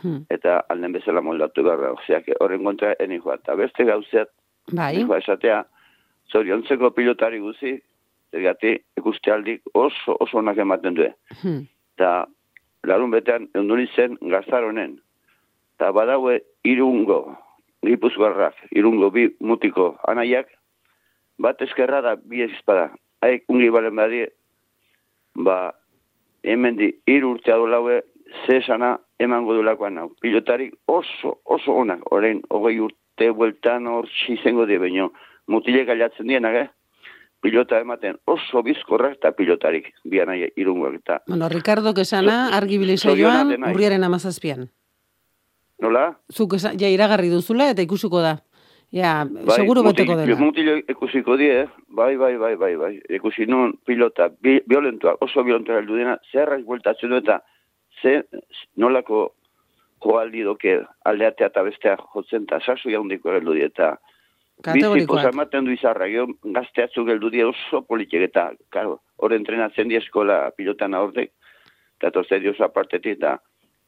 Hmm. eta alden bezala moldatu behar da. Osea, que horren kontra eni joa. Eta beste gauzeat, Bai. joa esatea, zoriontzeko pilotari guzi, zergati, ikuste aldik oso, oso onak ematen du. Hmm. Eta larun betean, eunduri zen gaztar honen. Eta badaue irungo, gipuzgarrak, irungo bi mutiko anaiak, bat eskerra da, bi espada. Haik ungi balen badie, ba, hemen di, hiru urte adolaue, ze esana emango dulakoan hau. Pilotarik oso, oso onak, orain, hogei urte bueltan hor zengo die, baino, mutile gailatzen dienak, eh? Pilota ematen oso bizkorrak eta pilotarik, bian nahi irungoak eta. Bueno, Ricardo kesana, argi saioan, denai. urriaren amazazpian. Nola? Zuk ja iragarri duzula eta ikusuko da. Ja, Bai, seguro beteko dela. Mutilo ikusiko die, eh? bai, bai, bai, bai, bai. Ikusi nun pilota, bi, violentua, oso violentua heldu dena, zerrak bueltatzen du eta ze nolako joaldi doke aldeatea eta bestea jotzen eta sasu jaundiko heldu die eta posa ematen du izarra, gero gazteatzuk heldu die oso politik eta, karo, hor entrenatzen di eskola pilotan aurtek, eta torze dio apartetik eta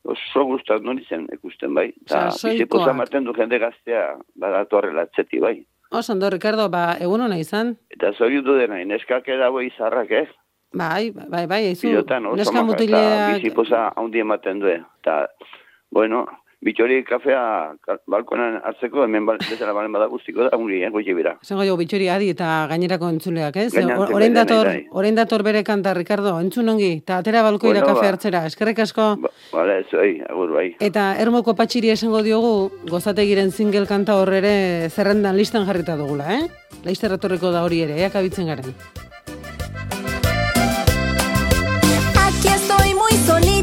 oso gustat non izen ikusten bai. Eta posa ematen du jende gaztea badatu horrela atzeti bai. Oso ondo, Ricardo, ba, egun hona izan. Eta zoriu du dena, neskak edago izarrak, eh? Bai, bai, bai, eizu, Pilotan oso neska mutileak, bizi posa haundi ematen du. Eta, bueno, bitxori kafea ka- balkonan hartzeko, hemen bal, bezala balen bada guztiko da, ungi, eh, goiti bira. esango jo, bitxori adi eta gainerako entzuleak, ez? Orain dator, bai. orain dator bere kanta, Ricardo, entzun ongi, eta atera balkoira Bueno, kafe ba. hartzera, eskerrik asko. Bale, ez, bai, agur, bai. Eta ermoko patxiri esango diogu, gozategiren single kanta horrere zerrendan listan jarrita dugula, eh? Laizter etorriko da hori ere, eak abitzen garen. Aquí estoy muy solita,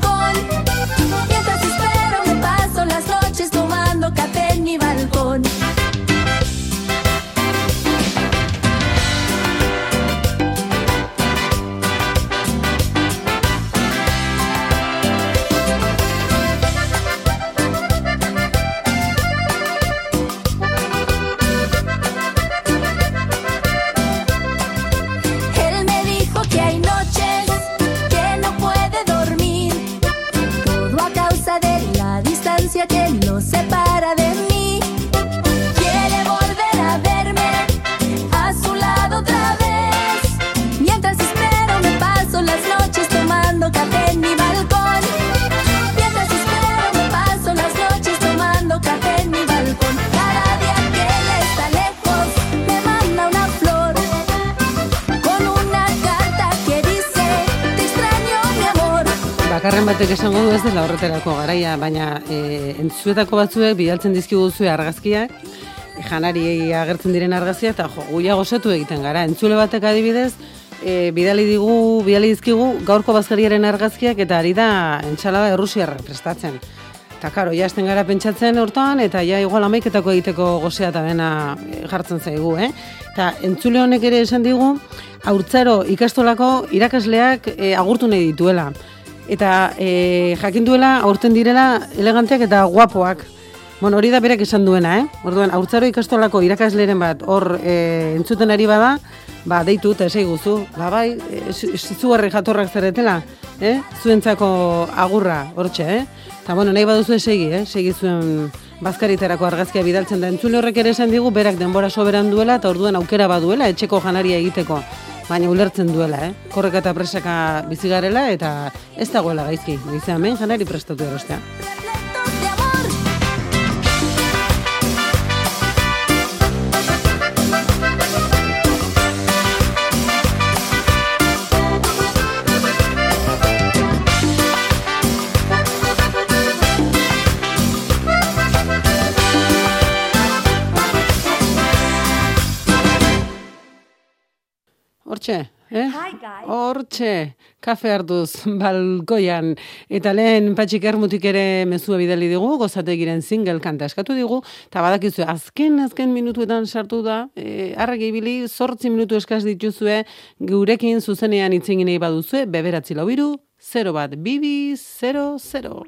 con. Batek esango du ez dela horretarako garaia, baina e, entzuetako batzuek bidaltzen dizkiguzue argazkiak, janari agertzen diren argazkiak, eta jo, guia gozatu egiten gara. Entzule batek adibidez, e, bidali digu, bidali dizkigu gaurko bazkariaren argazkiak eta ari da entxalada errusiarra prestatzen. Eta karo, ja esten gara pentsatzen hortan, eta ja igual amaiketako egiteko gozea eta bena e, jartzen zaigu, eh? Eta entzule honek ere esan digu, haurtzaro ikastolako irakasleak e, agurtu nahi dituela. Eta e, jakin duela aurten direla eleganteak eta guapoak. Bueno, hori da berak esan duena, eh? Orduan, haurtzaro ikastolako irakasleren bat hor e, entzuten ari bada, ba, deitu eta esai guzu. Ba, bai, e, jatorrak zaretela, eh? Zuentzako agurra, hortxe, eh? Eta, bueno, nahi baduzu esegi, eh? Segi zuen bazkariterako argazkia bidaltzen da. Entzule horrek ere esan digu, berak denbora soberan duela, eta orduan aukera baduela, etxeko janaria egiteko. Baina ulertzen duela, eh? Korreka eta presaka bizigarela, eta ez dagoela gaizki. Gizea, hemen janari prestatu erostea. Hortxe, eh? Hortxe, kafe hartuz, balkoian. Eta lehen patxik ermutik ere mezua bidali digu, gozategiren single kanta eskatu digu, eta badakizu, azken, azken minutuetan sartu da, e, arregi ibili, zortzi minutu eskaz dituzue, gurekin zuzenean itzingin nahi baduzue, beberatzi lau biru, 0 bat, bibi, 0, 0.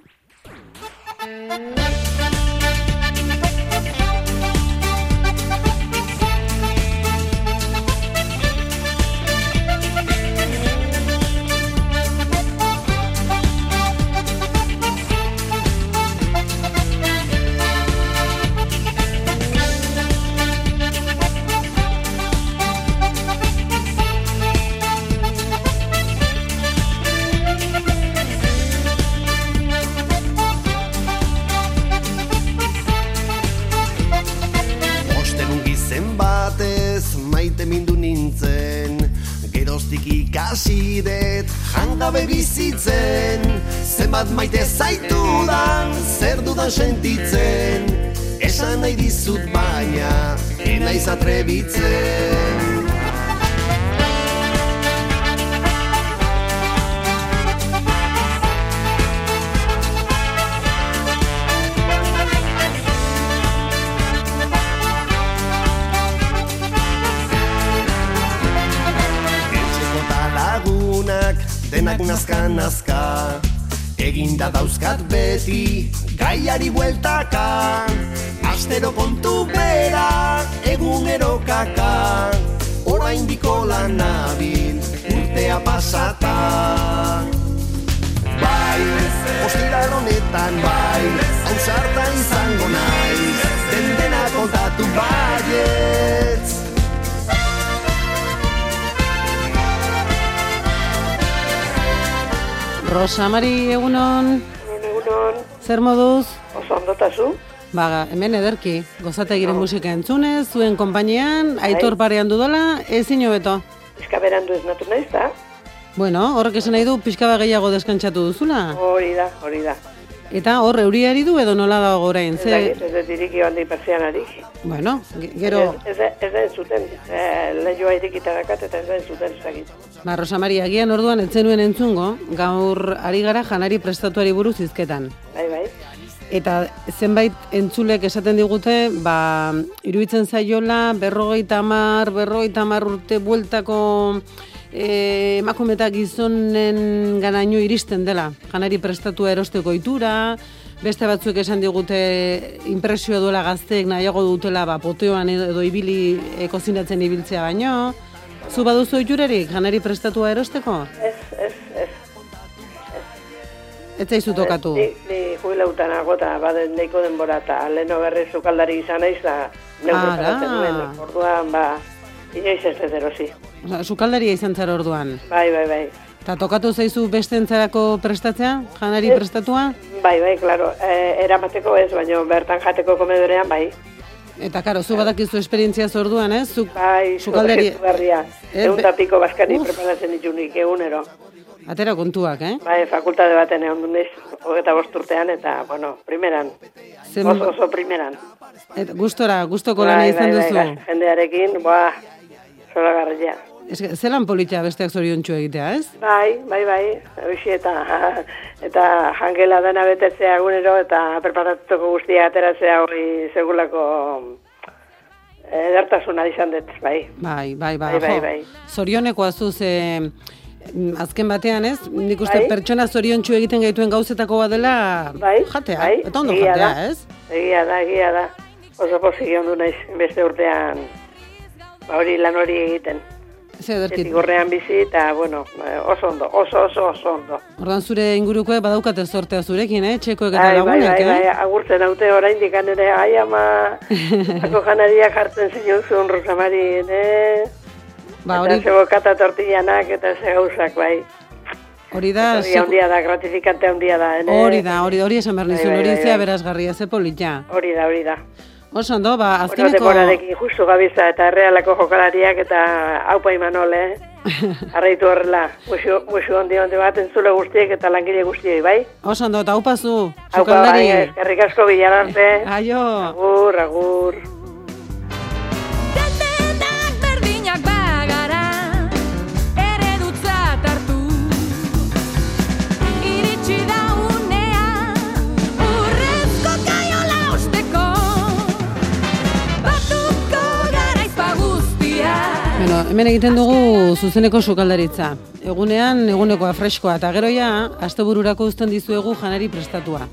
Geroztik ikasi det jangabe bizitzen Zenbat maite zaitudan zer dudan sentitzen. Esan nahi dizut baina enaiz atrebitzen denak nazka-nazka Eginda dauzkat beti gaiari bueltaka. Astero kontu bera egunero kaka. Orain diko lan nabil urtea pasata. Bai, ostira honetan bai Hausarta izango naiz. Den dena kontatu baietz Rosa Mari, egunon, Egunon, zer moduz? oso ondotazu. Ba, hemen ederki, gozategiren musika entzunez, zuen konpainian, aitor parean dudala, ezin hobeto. Eska berandu ez natu naiz da? Bueno, horrek esan nahi du pixka bat gehiago deskantzatu duzula. Hori da, hori da. Eta hor, euriari du edo nola dago orain, Ez ze... ez dut iriki handi persianarik. Bueno, ge- gero, Ez, ez, ez da entzuten, e, lehioa irikita eta ez da entzuten ez dakit. Ba, Rosa Maria, agian orduan etzenuen entzungo, gaur ari gara janari prestatuari buruz izketan. Bai, bai. Eta zenbait entzulek esaten digute, ba, iruditzen zaiola, berrogeita hamar, berrogeita hamar urte bueltako e, emakume eta gizonen ganaino iristen dela. Janari prestatua erosteko itura, beste batzuk esan digute impresioa duela gazteek nahiago dutela ba, poteoan edo, edo ibili e, kozinatzen ibiltzea baino. Zu baduzu iturarik, janari prestatua erosteko? Ez, ez, ez. Ez zaizu tokatu. Ni, ni jubilautan nago eta baden neiko denbora eta leheno berri zukaldari izan naiz da neu Ara. preparatzen nuen. Orduan, ba, inoiz ez ez erosi. Osa, sukaldaria izan zara orduan. Bai, bai, bai. Eta tokatu zaizu beste entzarako prestatzea, janari prestatua? Bai, bai, klaro. E, eramateko ez, baina bertan jateko komedorean, bai. Eta karo, zu badakizu esperientzia orduan, ez? Zuk Bai, sukaldari... berria. Eh, Egun tapiko baskari preparatzen ditunik, egunero. atera kontuak, eh? Bai, fakultate baten egon du naiz, hogeta bost urtean, eta, bueno, primeran. Zen- Oso, oso primeran. Et, gustora, gustoko lana izan duzu. bai, jendearekin, ba, zola garria. Zelan polita besteak zoriontsu egitea, ez? Bai, bai, bai, hoxi eta, eta jangela dena betetzea egunero, eta preparatuko guztia ateratzea hori segulako edertasuna izan dut, bai. Bai, bai, bai. Bai, bai, bai. Zorionekoa zu ze mm, azken batean, ez? Nik uste Bai. pertsona zoriontsu egiten gaituen gauzetako badela Bai, jatea, bai, eta ondo egia jatea, da. ez? Egia da, egia da. Oso pozik ondu naiz beste urtean ba hori lan hori egiten. Ze ederkit. Etik horrean bizi eta, bueno, eh, oso ondo, oso, oso, oso ondo. Ordan zure ingurukoek badaukate sortea zurekin, eh? Txekoek eta Bai, bai, lagunek, bai, bai, eh? agurtzen haute oraindik ere, ai ama, ako janaria jartzen zinuzun, Rosamarin, eh? Ba, eta hori- ze bokata tortillanak eta ze gauzak, bai. Hori da, Hori handia da, gratifikante handia da, ene? hori da, hori, hori esan behar Bai, nizun, bai, hori bai, izia bai. berazgarria, ze polita. Hori da, hori da. Oso ondo, ba, Bueno, azkeneko... demorarekin justu gabiza eta realako jokalariak eta haupa imanol, eh? Arraitu horrela, musu, ondi ondi bat entzule guztiek eta langile guztiei, bai? Oso ondo, eta upazu, Haupa, sukaldari. bai, eskerrik asko bilararte. Aio. Agur, agur. Hemen egiten dugu zuzeneko sukaldaritza. Egunean, egunekoa freskoa, eta gero ja, astebururako uzten dizuegu janari prestatua.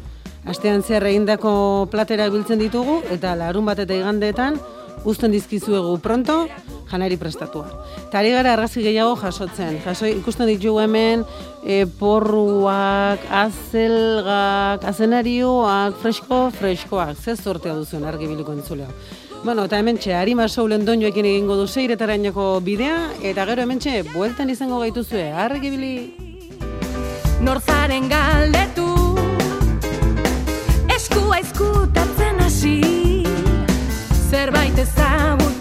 Astean zehar egindako platera biltzen ditugu, eta larun bat eta igandeetan, uzten dizkizuegu pronto, janari prestatua. Eta ari gara argazki gehiago jasotzen. Jaso, ikusten ditugu hemen, e, porruak, azelgak, azenarioak, fresko, freskoak. Ze sortea duzuen argi biliko entzuleo. Bueno, eta hemen txe, harima soulen doinoekin egingo du seiretarainoko bidea, eta gero hemen txe, bueltan izango gaituzue, argi bili. Norzaren galdetu Eskua eskutatzen hasi Zerbait ezagutu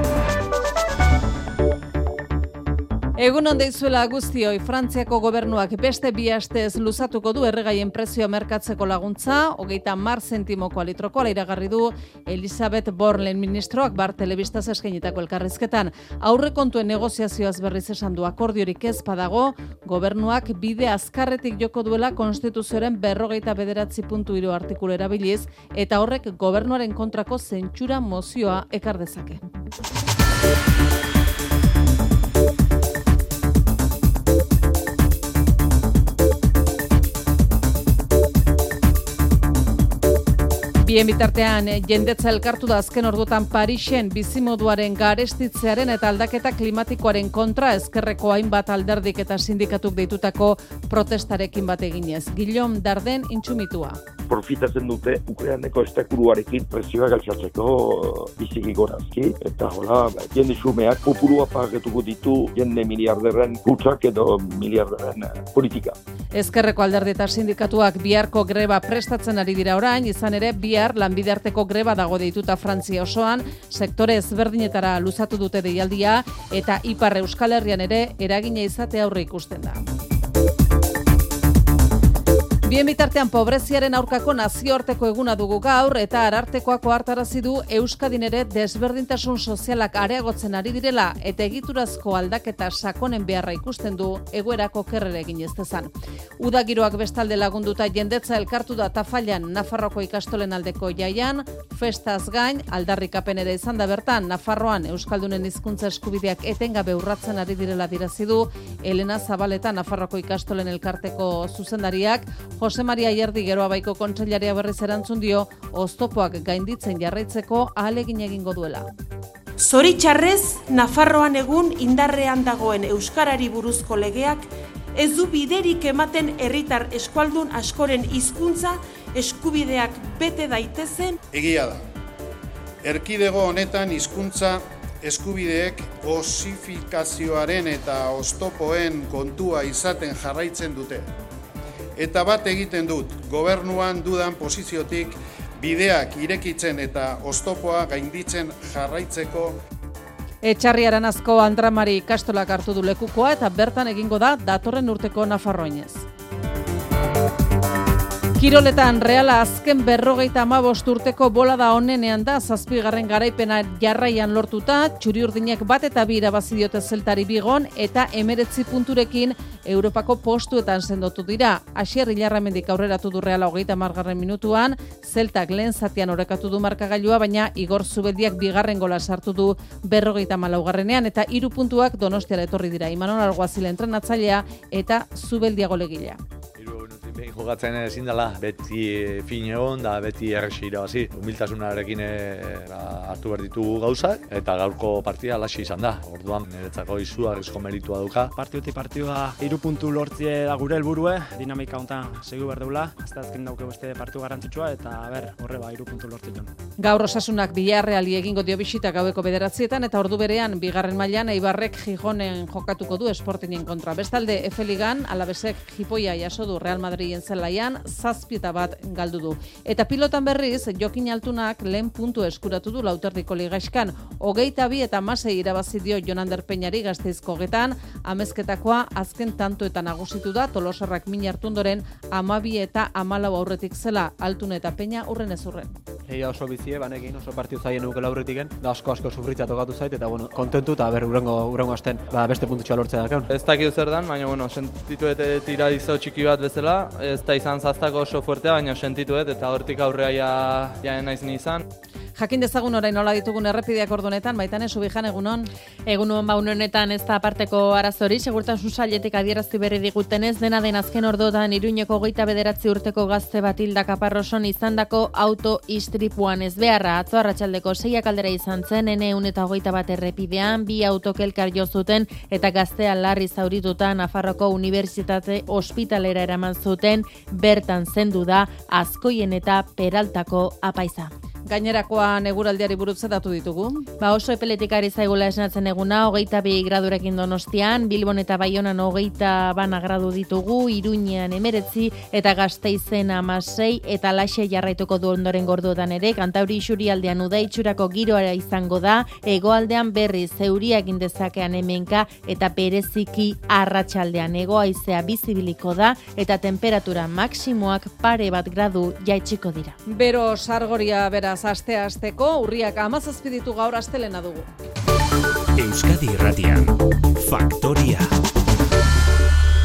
Egun onde izuela guztioi, Frantziako gobernuak beste bi astez luzatuko du erregaien prezioa merkatzeko laguntza, hogeita mar zentimoko litroko iragarri du Elisabeth Borlen ministroak bar telebistaz eskainitako elkarrizketan. Aurre kontuen negoziazioaz berriz esan du akordiorik ez badago, gobernuak bide azkarretik joko duela konstituzioaren berrogeita bederatzi puntu hiru artikulu erabiliz, eta horrek gobernuaren kontrako zentsura mozioa ekar dezake. Bien bitartean, eh, jendetza elkartu da azken ordutan Parisen bizimoduaren garestitzearen eta aldaketa klimatikoaren kontra ezkerreko hainbat alderdik eta sindikatuk deitutako protestarekin bat eginez. Guillaume Darden intsumitua. profitatzen dute Ukraineko estakuruarekin presioa galtzatzeko biziki gorazki, eta hola, ba, jende xumeak populua pagetuko ditu jende miliarderren kutsak edo miliarderren eh, politika. Ezkerreko alderdi eta sindikatuak biharko greba prestatzen ari dira orain, izan ere bihar lanbide arteko greba dago deituta Frantzia osoan, sektore ezberdinetara luzatu dute deialdia eta Ipar Euskal Herrian ere eragina izate aurre ikusten da. Bien bitartean pobreziaren aurkako nazioarteko eguna dugu gaur eta arartekoak ohartarazi du Euskadin ere desberdintasun sozialak areagotzen ari direla eta egiturazko aldaketa sakonen beharra ikusten du egoerako kerrere egin ez dezan. Uda bestalde lagunduta jendetza elkartu da tafailan Nafarroko ikastolen aldeko jaian, festaz gain, aldarrikapen ere izan da bertan, Nafarroan Euskaldunen hizkuntza eskubideak etengabe urratzen ari direla dirazi du Elena Zabaleta Nafarroko ikastolen elkarteko zuzendariak, Jose Maria Ierdi geroa baiko kontseilaria berriz erantzun dio, oztopoak gainditzen jarraitzeko ahalegin egingo duela. Zoritxarrez, Nafarroan egun indarrean dagoen Euskarari buruzko legeak ez du biderik ematen herritar eskualdun askoren hizkuntza eskubideak bete daitezen Egia da. Erkidego honetan hizkuntza eskubideek osifikazioaren eta oztopoen kontua izaten jarraitzen dute. Eta bat egiten dut, gobernuan dudan posiziotik bideak irekitzen eta oztopoa gainditzen jarraitzeko Etxarriaran azko Andramari ikastolak hartu du lekukoa eta bertan egingo da datorren urteko Nafarroinez. Kiroletan Reala azken berrogeita amabost urteko bola da onenean da zazpigarren garaipena jarraian lortuta, txuri urdinek bat eta bi irabazi diote zeltari bigon eta emeretzi punturekin Europako postuetan sendotu dira. Asier Ilarramendik aurreratu du Reala hogeita margarren minutuan, zeltak lehen zatian orekatu du markagailua, baina Igor Zubeldiak bigarren gola sartu du berrogeita malaugarrenean eta hiru puntuak donostiara etorri dira. Imanon Alguazile entrenatzailea eta Zubeldia golegilea. Behin jokatzen ezin dela, beti fin egon da beti erresi irabazi. Humiltasunarekin eh, ba, hartu behar ditugu gauzak eta gaurko partida lasi izan da. Orduan niretzako izugarrizko meritua duka. Partiuti partidua hiru puntu lortzie da gure helburue, dinamika hontan segu behar deula, hasta azken dauke beste partidu garrantzitsua eta ber, horre ba hiru puntu lortzitzen. Gaur osasunak Bilarreali egingo dio bisita gaueko bederatzietan eta ordu berean bigarren mailan Eibarrek Gijonen jokatuko du Sportingen kontra. Bestalde Efeligan Alabesek Jipoia jaso du Real Madriden zelaian zazpieta bat galdu du. Eta pilotan berriz Jokin Altunak lehen puntu eskuratu du Lauterdiko ligaiskan. Hogeita bi eta masei irabazi dio Jonander Peñari gazteizko getan, amezketakoa azken tanto eta nagusitu da Tolosarrak min hartundoren amabi eta amalau aurretik zela Altun eta Peña urren ez urren. Egia oso bizie, banekin oso partidu zaien nukela aurretiken, da asko asko sufritza tokatu zait, eta bueno, kontentu eta ber, urengo, urengo asten, ba, beste puntutxoa lortzea dakeun. Ez dakit zer dan, baina bueno, sentituet tira izo txiki bat bezala, ez da izan zaztako oso fuertea, baina sentituet eta hortik aurrea ja, ja naiz ni izan. Jakin dezagun orain nola ditugun errepideak ordunetan, baitan ez ubijan egunon. Egunon ba honetan ez da aparteko arazori, segurtasun sailetik adierazi berri digutenez, dena den azken ordotan iruñeko goita bederatzi urteko gazte bat hilda kaparroson izandako auto istripuan ez beharra. Atzo arratsaldeko seiak aldera izan zen, ene eta hogeita bat errepidean, bi autokelkar jo zuten eta gaztea larri zaurituta Nafarroko Unibertsitate ospitalera eraman zuten, bertan zendu da azkoien eta peraltako apaiza. Gainerakoan eguraldiari buruz datu ditugu. Ba oso epeletik ari zaigula esnatzen eguna, hogeita bi gradurekin donostian, Bilbon eta Baionan hogeita bana gradu ditugu, Iruñean emeretzi eta gazteizen amasei eta laxe jarraituko du ondoren gorduotan ere, kantauri isuri aldean udaitxurako giroara izango da, egoaldean berri zeuriak indezakean hemenka eta bereziki arratsaldean egoaizea bizibiliko da eta temperatura maksimoak pare bat gradu jaitsiko dira. Bero sargoria beraz aste asteko urriak 17 ditu gaur astelena dugu. Euskadi Irratian. Faktoria.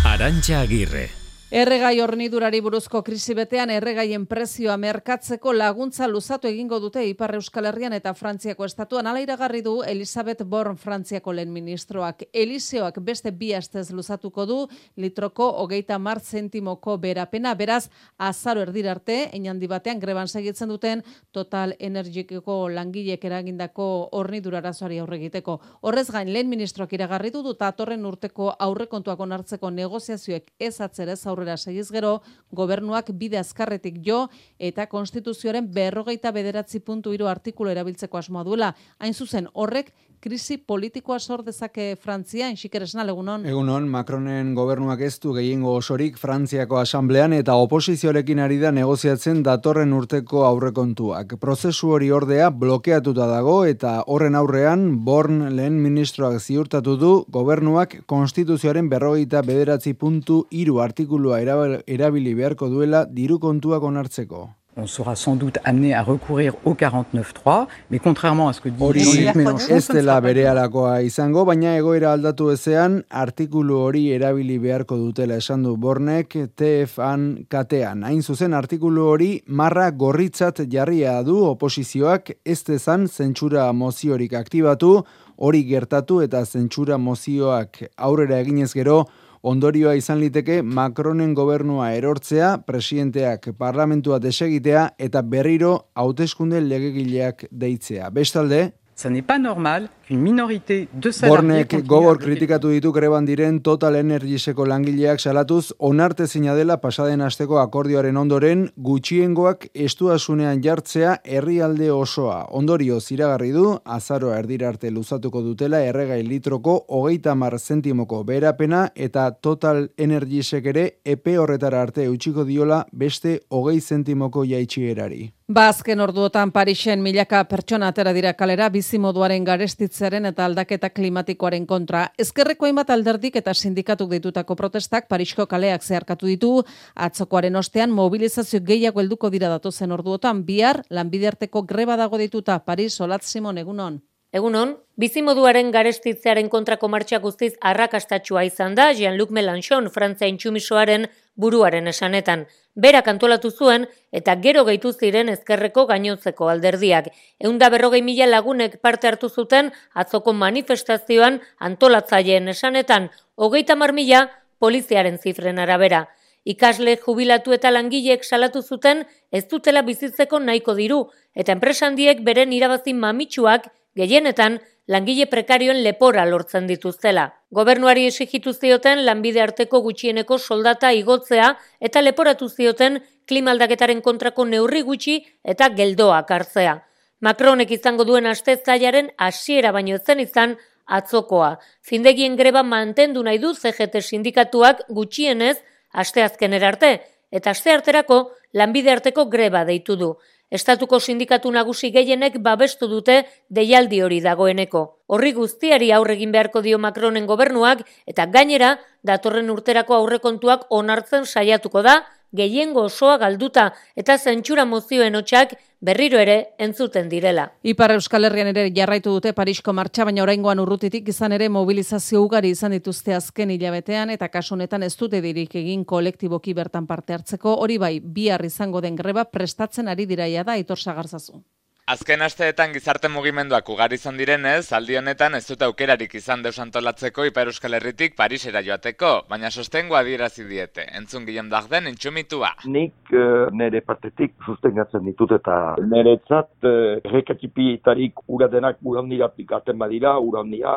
Arantxa Agirre. Erregai hornidurari buruzko krisi betean erregaien prezioa merkatzeko laguntza luzatu egingo dute Ipar Euskal Herrian eta Frantziako estatuan ala iragarri du Elizabeth Born Frantziako lehen ministroak. Eliseoak beste bi astez luzatuko du litroko hogeita mar zentimoko berapena, beraz azaro erdirarte, einandi batean greban segitzen duten Total Energikeko langilek eragindako hornidura arazoari aurre egiteko. Horrez gain lehen ministroak iragarri du dut atorren urteko aurrekontuak onartzeko negoziazioek ez atzerez aurrera segiz gero, gobernuak bide azkarretik jo eta konstituzioaren berrogeita bederatzi puntu iru artikulu erabiltzeko asmoa duela. Hain zuzen, horrek krisi politikoa sor dezake Frantzia, insikeresna legunon. Egunon, Macronen gobernuak ez du gehiengo osorik Frantziako asamblean eta oposizioarekin ari da negoziatzen datorren urteko aurrekontuak. Prozesu hori ordea blokeatuta dago eta horren aurrean Born lehen ministroak ziurtatu du gobernuak konstituzioaren berrogeita bederatzi puntu iru artikulua erabili beharko duela diru kontuak onartzeko. On sera sans doute amené à recourir au 49.3, mais contrairement à ce que dit Hori Jean-Luc Mélenchon, ez dela berealakoa izango, baina egoera aldatu ezean artikulu hori erabili beharko dutela esan du Bornek TF-an katean. Hain zuzen artikulu hori marra gorritzat jarria du oposizioak ez dezan zentsura moziorik aktibatu, hori gertatu eta zentsura mozioak aurrera eginez gero ondorioa izan liteke Macronen gobernua erortzea, presidenteak parlamentua desegitea eta berriro hauteskunde legegileak deitzea. Bestalde, N'est pas normal qu'une minorité de salariés Bornek gogor kritikatu ditu greban diren Total Energieseko langileak salatuz onartezina dela pasaden asteko akordioaren ondoren gutxiengoak estuasunean jartzea herrialde osoa. Ondorio ziragarri du azaroa erdira arte luzatuko dutela erregai litroko hogeita mar zentimoko berapena eta Total Energiesek ere epe horretara arte eutxiko diola beste hogei zentimoko jaitxierari. Bazken orduotan Parisen milaka pertsona atera dira kalera bizimoduaren garestitzearen eta aldaketa klimatikoaren kontra. Ezkerreko hainbat alderdik eta sindikatuk ditutako protestak Parisko kaleak zeharkatu ditu, atzokoaren ostean mobilizazio gehiago helduko dira datozen orduotan bihar lanbide arteko greba dago dituta Paris Olat Simon egunon. Egunon, bizimoduaren garestitzearen kontrako martxa guztiz arrakastatxua izan da Jean-Luc Mélenchon Frantzia intsumisoaren buruaren esanetan. Berak antolatu zuen eta gero gehitu ziren ezkerreko gainotzeko alderdiak. Eunda berrogei mila lagunek parte hartu zuten atzoko manifestazioan antolatzaileen esanetan, hogeita mar mila poliziaren zifren arabera. Ikasle jubilatu eta langileek salatu zuten ez dutela bizitzeko nahiko diru, eta enpresandiek beren irabazi mamitsuak gehienetan langile prekarioen lepora lortzen dituztela. Gobernuari esigitu zioten lanbide arteko gutxieneko soldata igotzea eta leporatu zioten klimaldaketaren kontrako neurri gutxi eta geldoak hartzea. Macronek izango duen astezaiaren hasiera baino etzen izan atzokoa. Zindegien greba mantendu nahi du CGT sindikatuak gutxienez asteazkenera arte eta astearterako lanbide arteko greba deitu du. Estatuko sindikatu nagusi gehienek babestu dute deialdi hori dagoeneko. Horri guztiari aurregin beharko dio Macronen gobernuak eta gainera datorren urterako aurrekontuak onartzen saiatuko da, gehiengo osoa galduta eta zentsura mozioen hotxak berriro ere entzuten direla. Ipar Euskal Herrian ere jarraitu dute Parisko martxa, baina oraingoan urrutitik izan ere mobilizazio ugari izan dituzte azken hilabetean eta kasu honetan ez dute dirik egin kolektiboki bertan parte hartzeko, hori bai, bihar izango den greba prestatzen ari diraia da Aitor Sagarzazu. Azken asteetan gizarte mugimenduak ugari izan direnez, aldi honetan ez dute aukerarik izan deus antolatzeko Ipar Euskal Herritik Parisera joateko, baina sostengoa adierazi diete. Entzun Guillem Darden entxumitua. Nik uh, nire partetik sustengatzen ditut eta niretzat uh, rekatipietarik ura denak ura hondiratik aten badira, ura hondia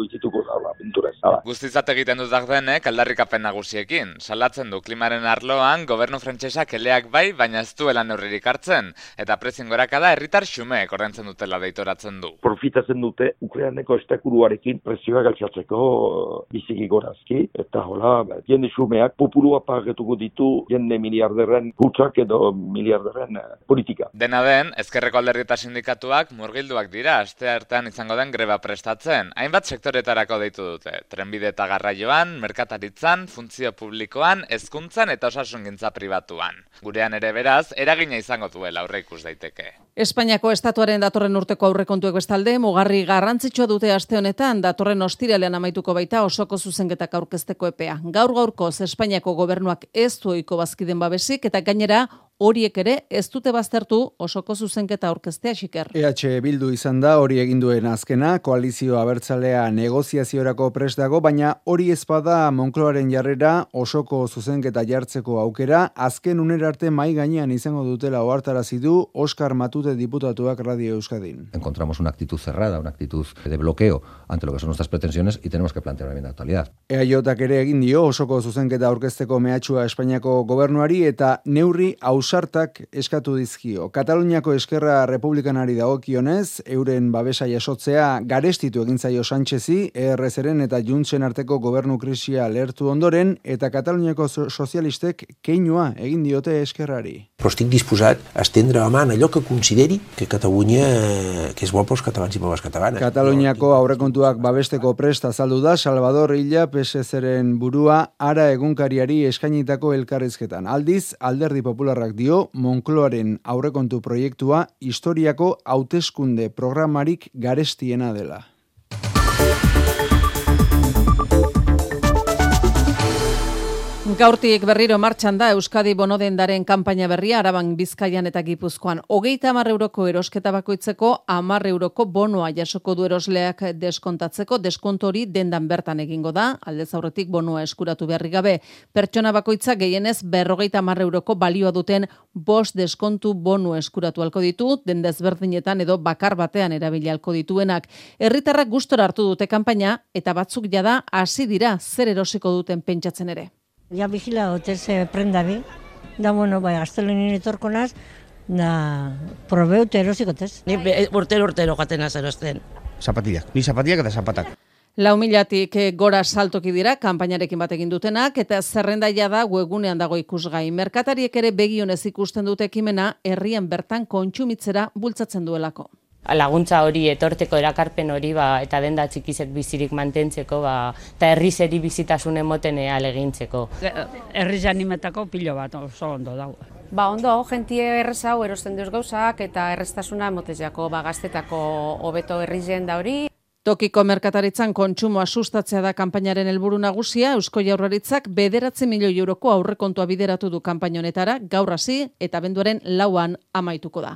goizituko da, pintura ez da. Guztizat egiten dut Dardenek aldarrikapen nagusiekin. Salatzen du klimaren arloan, gobernu frantsesak eleak bai, baina ez duela neurririk hartzen. Eta prezien gorakada herritar xumeek ordaintzen dutela deitoratzen du. Profitatzen dute Ukraineko estekuruarekin presioa galtzatzeko uh, biziki gorazki, eta hola, ba, jende xumeak populua pagetuko ditu jende miliarderren kutsak edo miliarderren uh, politika. Dena den, ezkerreko alderdi eta sindikatuak murgilduak dira, aste hartan izango den greba prestatzen. Hainbat sektoretarako deitu dute. Trenbide eta garraioan, merkataritzan, funtzio publikoan, hezkuntzan eta osasungintza pribatuan. Gurean ere beraz, eragina izango duela aurre ikus daiteke. Espainiako Espainiako estatuaren datorren urteko aurrekontuek bestalde, mugarri garrantzitsua dute aste honetan, datorren ostiralean amaituko baita osoko zuzenketak aurkezteko epea. Gaur gaurkoz Espainiako gobernuak ez duiko bazkiden babesik eta gainera horiek ere ez dute baztertu osoko zuzenketa aurkeztea xiker. EH Bildu izan da hori egin duen azkena, koalizio abertzalea negoziaziorako prest dago, baina hori ezpada Moncloaren jarrera osoko zuzenketa jartzeko aukera, azken unera arte mai gainean izango dutela ohartarazi du Oscar Matute diputatuak Radio Euskadin. Encontramos una actitud cerrada, una actitud de bloqueo ante lo que son nuestras pretensiones y tenemos que plantear una enmienda de actualidad. EAJak ere egin dio osoko zuzenketa aurkezteko mehatxua Espainiako gobernuari eta neurri ausartak eskatu dizkio. Kataluniako eskerra republikanari dagokionez, euren babesa jasotzea garestitu egin zaio Sánchezi, ERSren eta Juntzen arteko gobernu krisia lertu ondoren eta Kataluniako so- sozialistek keinua egin diote eskerrari. però estic disposat a estendre la mà en allò que consideri que Catalunya, que és bo pels catalans i per les catalanes. Kataluniako aurrekontuak babesteko prest azaldu da Salvador Illa PSZ-ren burua ara egunkariari eskainitako elkarrizketan. Aldiz, alderdi popularrak dio Moncloaren aurrekontu proiektua historiako hauteskunde programarik garestiena dela. Gaurtik berriro martxan da Euskadi Bonodendaren kanpaina berria Araban Bizkaian eta Gipuzkoan. Hogeita hamar euroko erosketa bakoitzeko hamar euroko bonoa jasoko du erosleak deskontatzeko deskonto hori dendan bertan egingo da. Aldez aurretik bonoa eskuratu beharri gabe. Pertsona bakoitza gehienez berrogeita hamar euroko balioa duten bost deskontu bonu eskuratu alko ditu, den desberdinetan edo bakar batean erabili alko dituenak. Herritarrak gustora hartu dute kanpaina eta batzuk jada hasi dira zer erosiko duten pentsatzen ere. Ja vigila hoteze prenda bi. Da, bueno, bai, gaztelunin etorko naz, da, probeute erosikotez. Ni be- urtero urtero jaten naz erosten. Zapatillak, ni zapatillak eta zapatak. Lau milatik eh, gora saltoki dira, kanpainarekin bat egin dutenak, eta zerrendaia da webunean dago ikusgai. Merkatariek ere begionez ikusten dute ekimena, herrian bertan kontsumitzera bultzatzen duelako. Laguntza hori etorteko erakarpen hori ba, eta denda txikizet bizirik mantentzeko ba, eta herri zeri bizitasun emoten alegintzeko. Herri animetako pilo bat oso ondo dago. Ba, ondo, jentie erreza hau erosten duz gauzak eta erreztasuna motezako ba, gaztetako hobeto herri da hori. Tokiko merkataritzan kontsumoa sustatzea da kanpainaren helburu nagusia, Eusko Jaurlaritzak bederatzi milioi euroko aurrekontua bideratu du kanpaina honetara, gaur hasi eta benduaren lauan amaituko da.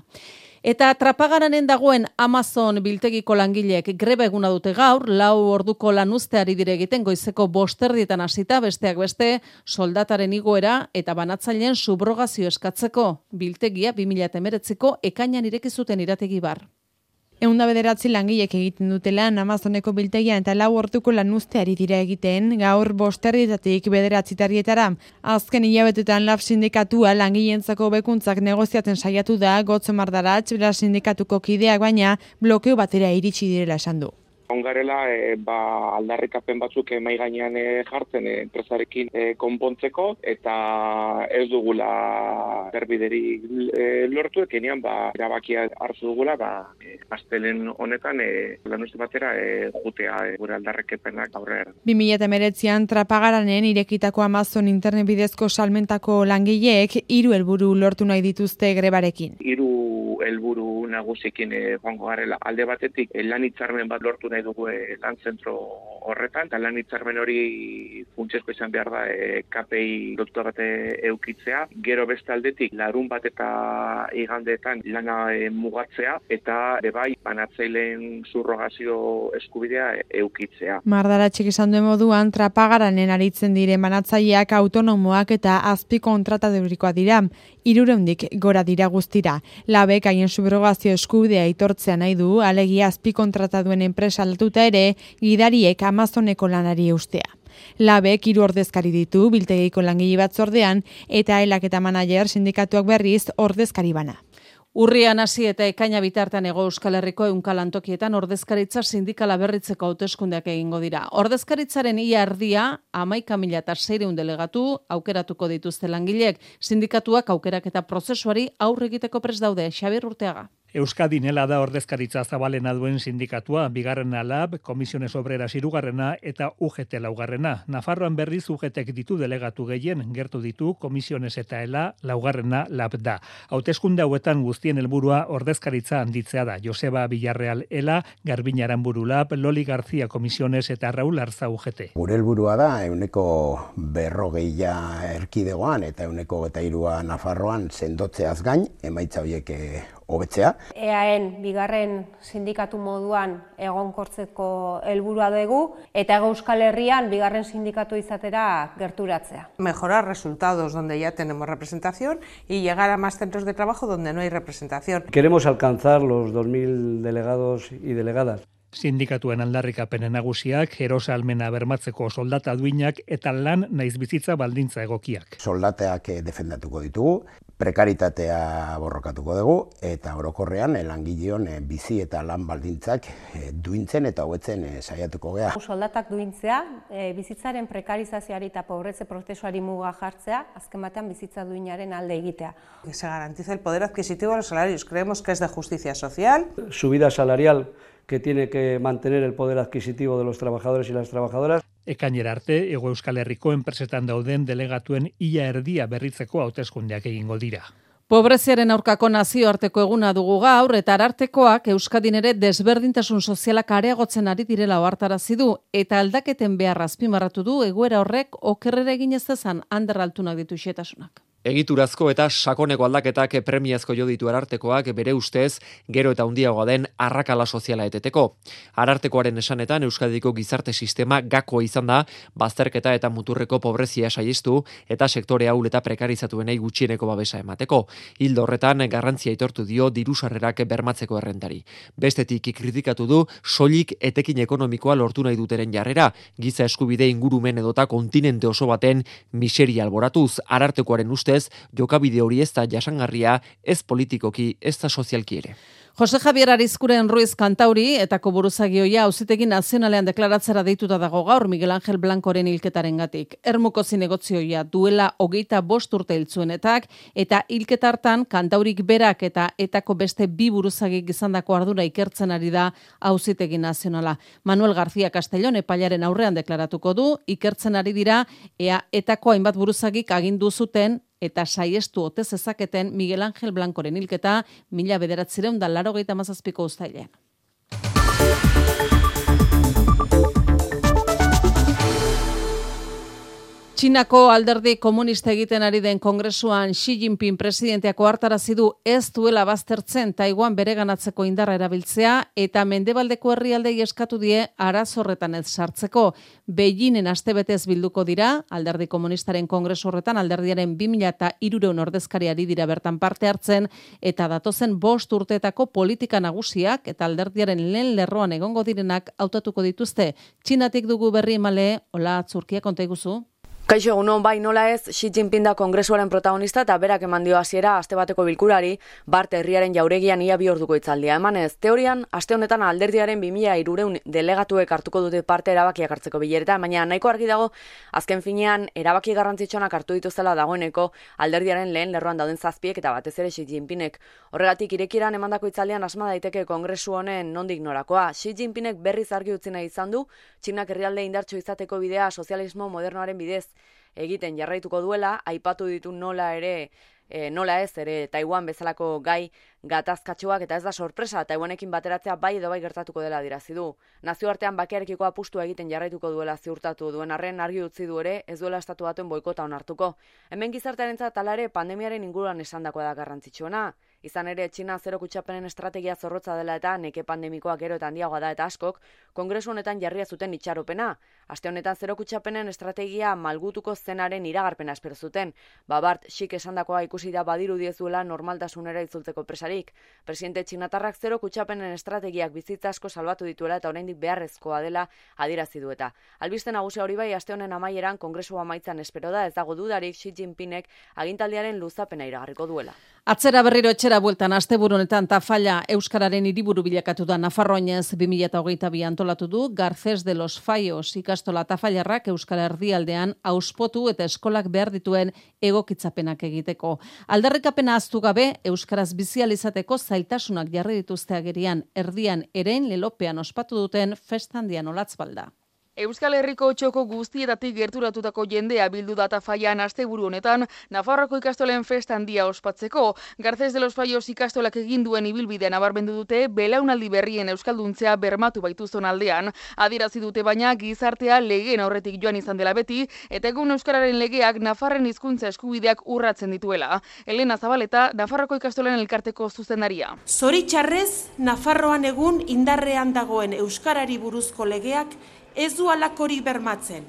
Eta trapagaranen dagoen Amazon biltegiko langileek greba eguna dute gaur, lau orduko lanuzteari dire egiten goizeko bosterdietan hasita besteak beste soldataren igoera eta banatzaileen subrogazio eskatzeko biltegia 2019ko ekainan ireki zuten irategi bar. Eunda bederatzi langilek egiten dute lan Amazoneko biltegian eta lau hortuko lanuzteari dira egiten, gaur bosterrietatik bederatzitarietara. Azken hilabetetan lab sindikatua langileentzako bekuntzak negoziatzen saiatu da, gotzo mardaratz, bera sindikatuko kideak baina blokeo batera iritsi direla esan du. Ongarela e, ba, aldarrikapen batzuk e, mai gainean e, jartzen e, enpresarekin e, konpontzeko eta ez dugula berbideri e, lortu ekenean ba, erabakia hartu dugula ba, e, astelen honetan e, lanuzte batera e, jutea e, gure aldarrikepenak aurrera. 2019an trapagaranen irekitako Amazon internet bidezko salmentako langileek hiru helburu lortu nahi dituzte grebarekin. Hiru helburu nagusikin e, joango garela alde batetik e, lan hitzarmen bat lortu nahi dugu e, lan zentro horretan, eta lan hitzarmen hori funtsezko izan behar da e, KPI lotuta bate eukitzea, gero beste aldetik larun bat eta igandeetan lana e, mugatzea, eta ere bai banatzaileen surrogazio eskubidea e, eukitzea. Mardaratxik esan duen moduan, trapagaranen aritzen diren banatzaileak autonomoak eta azpi kontratadeurikoa dira. Irureundik gora dira guztira. Labek haien subrogazio eskubidea aitortzea nahi du, alegia azpi kontrataduen enpresa aldatuta ere, gidariek Amazoneko lanari eustea. Labek hiru ordezkari ditu biltegiko langile batzordean eta elak eta manager sindikatuak berriz ordezkari bana. Urrian hasi eta ekaina bitartean ego Euskal Herriko eunkal-antokietan ordezkaritza sindikala berritzeko hauteskundeak egingo dira. Ordezkaritzaren ia erdia, amaika mila eta seireun delegatu aukeratuko dituzte langileek, sindikatuak aukerak eta prozesuari aurre egiteko pres daude, Xabir Urteaga. Euskadi nela da ordezkaritza zabalena duen sindikatua, bigarren alab, komisiones obrera sirugarrena eta UGT laugarrena. Nafarroan berriz UGTek ditu delegatu gehien, gertu ditu komisiones eta ela laugarrena lab da. Hauteskunde hauetan guztien helburua ordezkaritza handitzea da. Joseba Villarreal ela, Garbinaran buru lab, Loli Garzia komisiones eta Raul Arza UGT. Gure helburua da, euneko berrogeia erkidegoan eta euneko eta irua Nafarroan sendotzeaz gain, emaitza horiek eh, hobetzea. EAen bigarren sindikatu moduan egonkortzeko helburua dugu eta Euskal Herrian bigarren sindikatu izatera gerturatzea. Mejorar resultados donde ya tenemos representación y llegar a más centros de trabajo donde no hay representación. Queremos alcanzar los 2000 delegados y delegadas. Sindikatuen aldarrikapenen nagusiak, erosa almena bermatzeko soldata duinak eta lan naiz bizitza baldintza egokiak. Soldateak eh, defendatuko ditugu, prekaritatea borrokatuko dugu eta orokorrean langileon eh, bizi eta lan baldintzak eh, duintzen eta hobetzen saiatuko gea. Soldatak duintzea, bizitzaren prekarizazioari eta pobretze prozesuari muga jartzea, azken batean bizitza duinaren alde egitea. Que se garantice el poder adquisitivo de los salarios, creemos que es de justicia social. Subida salarial que tiene que mantener el poder adquisitivo de los trabajadores y las trabajadoras. Ekainera arte, Ego Euskal Herriko enpresetan dauden delegatuen ia erdia berritzeko hauteskundeak egingo dira. Pobreziaren aurkako nazioarteko eguna dugu gaur eta arartekoak Euskadin ere desberdintasun sozialak areagotzen ari direla ohartarazi du eta aldaketen behar azpimarratu du egoera horrek okerrere egin ez dezan anderraltunak ditu xetasunak. Egiturazko eta sakoneko aldaketak premiazko jo ditu arartekoak bere ustez gero eta handiagoa den arrakala soziala eteteko. Arartekoaren esanetan Euskadiko gizarte sistema gako izan da bazterketa eta muturreko pobrezia saiestu eta sektore hau eta prekarizatuenei gutxieneko babesa emateko. Hildo horretan garrantzia aitortu dio dirusarrerak bermatzeko errentari. Bestetik kritikatu du soilik etekin ekonomikoa lortu nahi duteren jarrera, giza eskubide ingurumen edota kontinente oso baten miseria alboratuz arartekoaren uste ustez, jokabide hori ez da jasangarria, ez politikoki, ez da sozialki ere. Jose Javier Arizkuren Ruiz Kantauri eta koburuzagioia auzitegi nazionalean deklaratzera deituta dago gaur Miguel Ángel Blancoren hilketaren gatik. Ermuko zinegotzioia duela hogeita bost urte hiltzuenetak eta hilketa hartan Kantaurik berak eta etako beste bi buruzagik izandako ardura ikertzen ari da auzitegi nazionala. Manuel García Castellón epailaren aurrean deklaratuko du, ikertzen ari dira ea etako hainbat buruzagik agindu zuten eta saiestu ote zezaketen Miguel Ángel Blancoren hilketa mila bederatzireun da laro gehieta mazazpiko ustailean. Txinako alderdi komunista egiten ari den kongresuan Xi Jinping presidenteako hartarazi du ez duela baztertzen Taiwan bereganatzeko indarra erabiltzea eta mendebaldeko herrialdei eskatu die arazorretan ez sartzeko. Beijingen astebetez bilduko dira alderdi komunistaren kongresu horretan alderdiaren 2300 ordezkariari dira bertan parte hartzen eta datozen bost urteetako politika nagusiak eta alderdiaren lehen lerroan egongo direnak hautatuko dituzte. Txinatik dugu berri emale, hola, Zurkia konta iguzu? Kaixo egunon bai nola ez Xi Jinping da kongresuaren protagonista eta berak eman dio hasiera aste bateko bilkurari Bart herriaren jauregian ia bi orduko itzaldia emanez. Teorian aste honetan alderdiaren 2300 delegatuek hartuko dute parte erabakiak hartzeko bilereta, baina nahiko argi dago azken finean erabaki garrantzitsuenak hartu dituzela dagoeneko alderdiaren lehen lerroan dauden zazpiek eta batez ere Xi Jinpingek. Horregatik irekiran emandako itzaldian asma daiteke kongresu honen nondik norakoa. Xi Jinpingek berriz argi utzi nahi izan du Txinak herrialde indartsu izateko bidea sozialismo modernoaren bidez egiten jarraituko duela, aipatu ditu nola ere e, nola ez ere Taiwan bezalako gai gatazkatxoak eta ez da sorpresa Taiwanekin bateratzea bai edo bai gertatuko dela dirazi du. Nazioartean bakearekiko apustu egiten jarraituko duela ziurtatu duen arren argi utzi du ere ez duela estatu batuen boikota onartuko. Hemen gizartearentzat talare pandemiaren inguruan esandakoa da garrantzitsuena. Izan ere, Txina zero kutsapenen estrategia zorrotza dela eta neke pandemikoa gero eta handiagoa da eta askok, kongresu honetan jarria zuten itxaropena. Aste honetan zero kutsapenen estrategia malgutuko zenaren iragarpena espero zuten. Babart, xik esandakoa ikusi da badiru diezuela normaltasunera itzultzeko presarik. Presidente Txinatarrak zero kutsapenen estrategiak bizitza asko salbatu dituela eta oraindik beharrezkoa dela adirazi du eta. Albiste nagusia hori bai, aste honen amaieran kongresu amaitzan espero da ez dago dudarik Xi Jinpingek agintaldiaren luzapena iragarriko duela. Atzera berriro etxera bueltan asteburunetan tafalla Euskararen hiriburu bilakatu da Nafarroainez 2022 antolatu du Garces de los Faios ikasle ikastola tafailarrak Euskal Herrialdean auspotu eta eskolak behar dituen egokitzapenak egiteko. Aldarrikapena aztu gabe, Euskaraz bizializateko zailtasunak jarri dituzte agerian, erdian erein lelopean ospatu duten festandian olatzbalda. Euskal Herriko txoko guztietatik gerturatutako jendea bildu data faian asteburu honetan, Nafarroko ikastolen festa handia ospatzeko. Garzez de los Faios ikastolak egin duen ibilbidea nabarmendu dute, belaunaldi berrien euskalduntzea bermatu baitu aldean. Adirazi dute baina gizartea legeen aurretik joan izan dela beti, eta egun euskararen legeak Nafarren hizkuntza eskubideak urratzen dituela. Elena Zabaleta, Nafarroko ikastolen elkarteko zuzendaria. Zoritxarrez, Nafarroan egun indarrean dagoen euskarari buruzko legeak ez du alakorik bermatzen.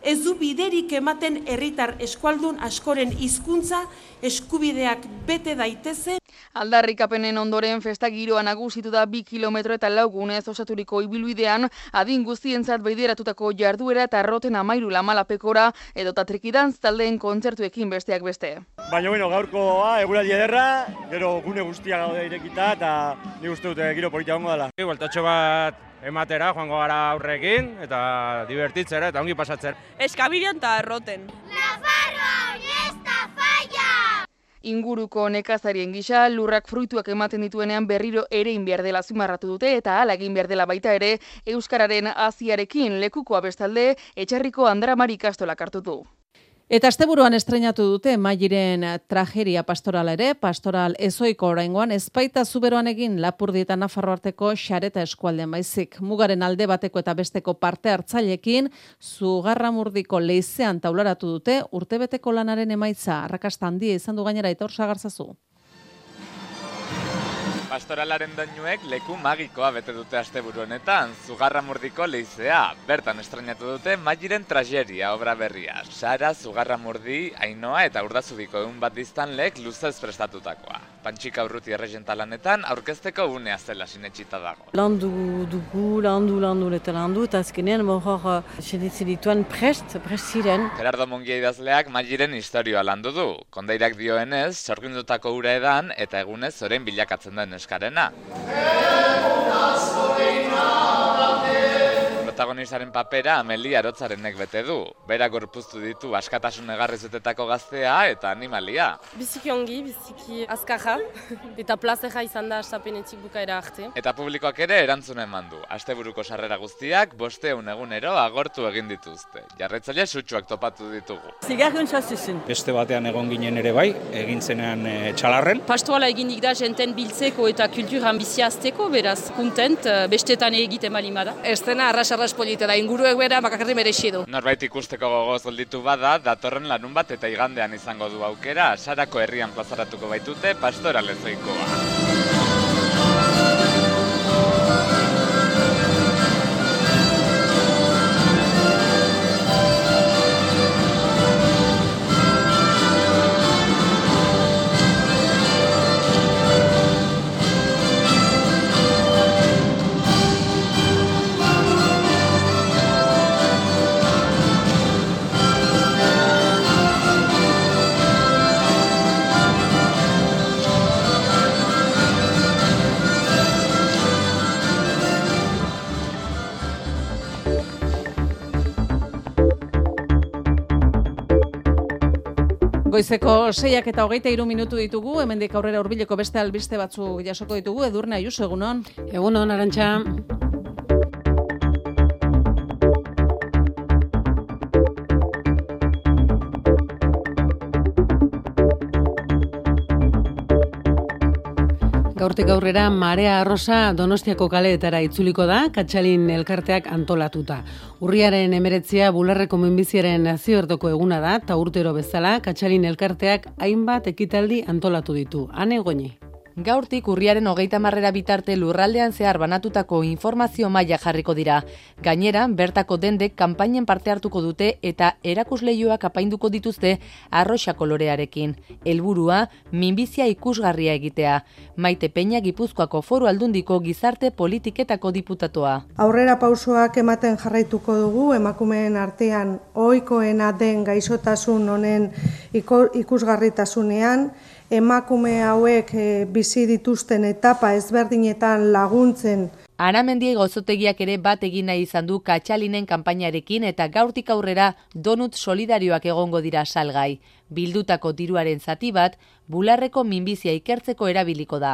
Ez du biderik ematen herritar eskualdun askoren hizkuntza eskubideak bete daiteze. Aldarrikapenen ondoren festa giroa nagusitu da bi kilometro eta laugunez osaturiko ibilbidean adin guztientzat beideratutako jarduera eta roten amairu lamalapekora edo tatrikidantz taldeen kontzertuekin besteak beste. Baina bueno, gaurkoa eguraldi ederra, gero gune guztia gaude irekita eta ni uste dute giro politia gongo dela. Bueltatxo bat ematera joango gara aurrekin eta divertitzera eta ongi pasatzen. Eskabidean eta erroten. Nafarroa honesta falla! Inguruko nekazarien gisa, lurrak fruituak ematen dituenean berriro ere inbiar dela zimarratu dute eta ala egin behar dela baita ere Euskararen aziarekin lekukoa bestalde etxarriko andramari kastolak hartu du. Eta asteburuan estrenatu dute Mairen trageria pastorala ere, pastoral ezoiko oraingoan ezpaita zuberoan egin Lapurdi eta Nafarro arteko xareta eskualdean baizik. Mugaren alde bateko eta besteko parte hartzailekin zugarramurdiko leizean taularatu dute urtebeteko lanaren emaitza arrakasta handia izan du gainera Aitor Sagarzazu. Pastoralaren doinuek leku magikoa bete dute asteburu honetan, Zugarramurdiko leizea. Bertan estrenatu dute Magiren trageria obra berria. Sara, Zugarramurdi, Ainoa eta Urdazubiko egun bat diztan lek luzez prestatutakoa. Pantxika urruti erregenta lanetan aurkezteko unea zela sinetxita dago. Landu dugu, landu, landu eta landu, eta azkenean hor seditzen dituen prest, prest ziren. Gerardo Mungia idazleak Magiren historioa landu du. Kondairak dioenez, sorgindutako ura edan eta egunez zoren bilakatzen den eskarena. Protagonistaren papera Amelia Arotzarenek bete du. Bera gorpuztu ditu askatasun egarrizutetako gaztea eta animalia. Biziki ongi, biziki azkaja, eta plazera izan da astapenetik bukaera arte. Eta publikoak ere erantzun eman du. Asteburuko sarrera guztiak bosteun egunero agortu egin dituzte. Jarretzaile sutsuak topatu ditugu. Zigarren txasizun. Beste batean egon ginen ere bai, egin zenean e, txalarren. Pastoala eginik da jenten biltzeko eta kulturan biziazteko, beraz, kontent, bestetan egiten balimada. Ez dena arras arras polite da inguruek bera bakakarri merexi du. Norbait ikusteko gogoz gelditu bada, datorren lanun bat eta igandean izango du aukera, Sarako herrian plazaratuko baitute pastora lezoikoa. Goizeko seiak eta hogeita iru minutu ditugu, hemendik aurrera urbileko beste albiste batzu jasoko ditugu, edurne aius, egunon? Egunon, arantxa. Gaurtik aurrera Marea Arrosa Donostiako kaleetara itzuliko da, Katxalin elkarteak antolatuta. Urriaren emeretzia bularreko minbiziaren nazioertoko eguna da, eta urtero bezala, Katxalin elkarteak hainbat ekitaldi antolatu ditu. Hane goni. Gaurtik urriaren hogeita marrera bitarte lurraldean zehar banatutako informazio maila jarriko dira. Gainera, bertako dendek kanpainen parte hartuko dute eta erakusleioak apainduko dituzte arroxa kolorearekin. Helburua minbizia ikusgarria egitea. Maite Peña Gipuzkoako foru aldundiko gizarte politiketako diputatoa. Aurrera pausoak ematen jarraituko dugu, emakumeen artean ohikoena den gaixotasun honen ikusgarritasunean, emakume hauek bizi dituzten etapa ezberdinetan laguntzen Aramendiei gozotegiak ere bat egin nahi izan du katxalinen kanpainarekin eta gaurtik aurrera donut solidarioak egongo dira salgai. Bildutako diruaren zati bat, bularreko minbizia ikertzeko erabiliko da.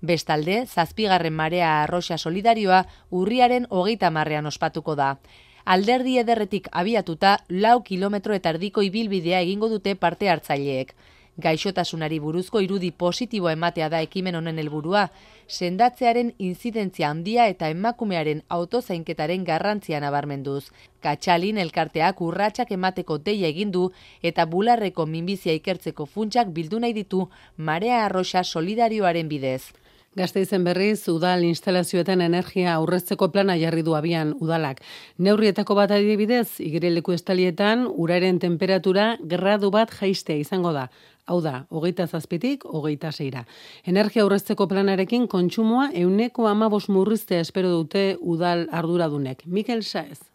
Bestalde, zazpigarren marea arroxa solidarioa urriaren hogeita marrean ospatuko da. Alderdi ederretik abiatuta, lau kilometro eta erdiko ibilbidea egingo dute parte hartzaileek gaixotasunari buruzko irudi positibo ematea da ekimen honen helburua, sendatzearen inzidentzia handia eta emakumearen autozainketaren garrantzia nabarmenduz. Katxalin elkarteak urratsak emateko deia egin du eta bularreko minbizia ikertzeko funtsak bildu nahi ditu marea arroxa solidarioaren bidez. Gazteizen berriz, udal instalazioetan energia aurrezteko plana jarri du abian udalak. Neurrietako bat adibidez, igireleku estalietan, uraren temperatura gradu bat jaistea izango da. Hau da, hogeita zazpitik, hogeita zeira. Energia aurrezteko planarekin kontsumoa euneko amabos murriztea espero dute udal arduradunek. Mikel Saez.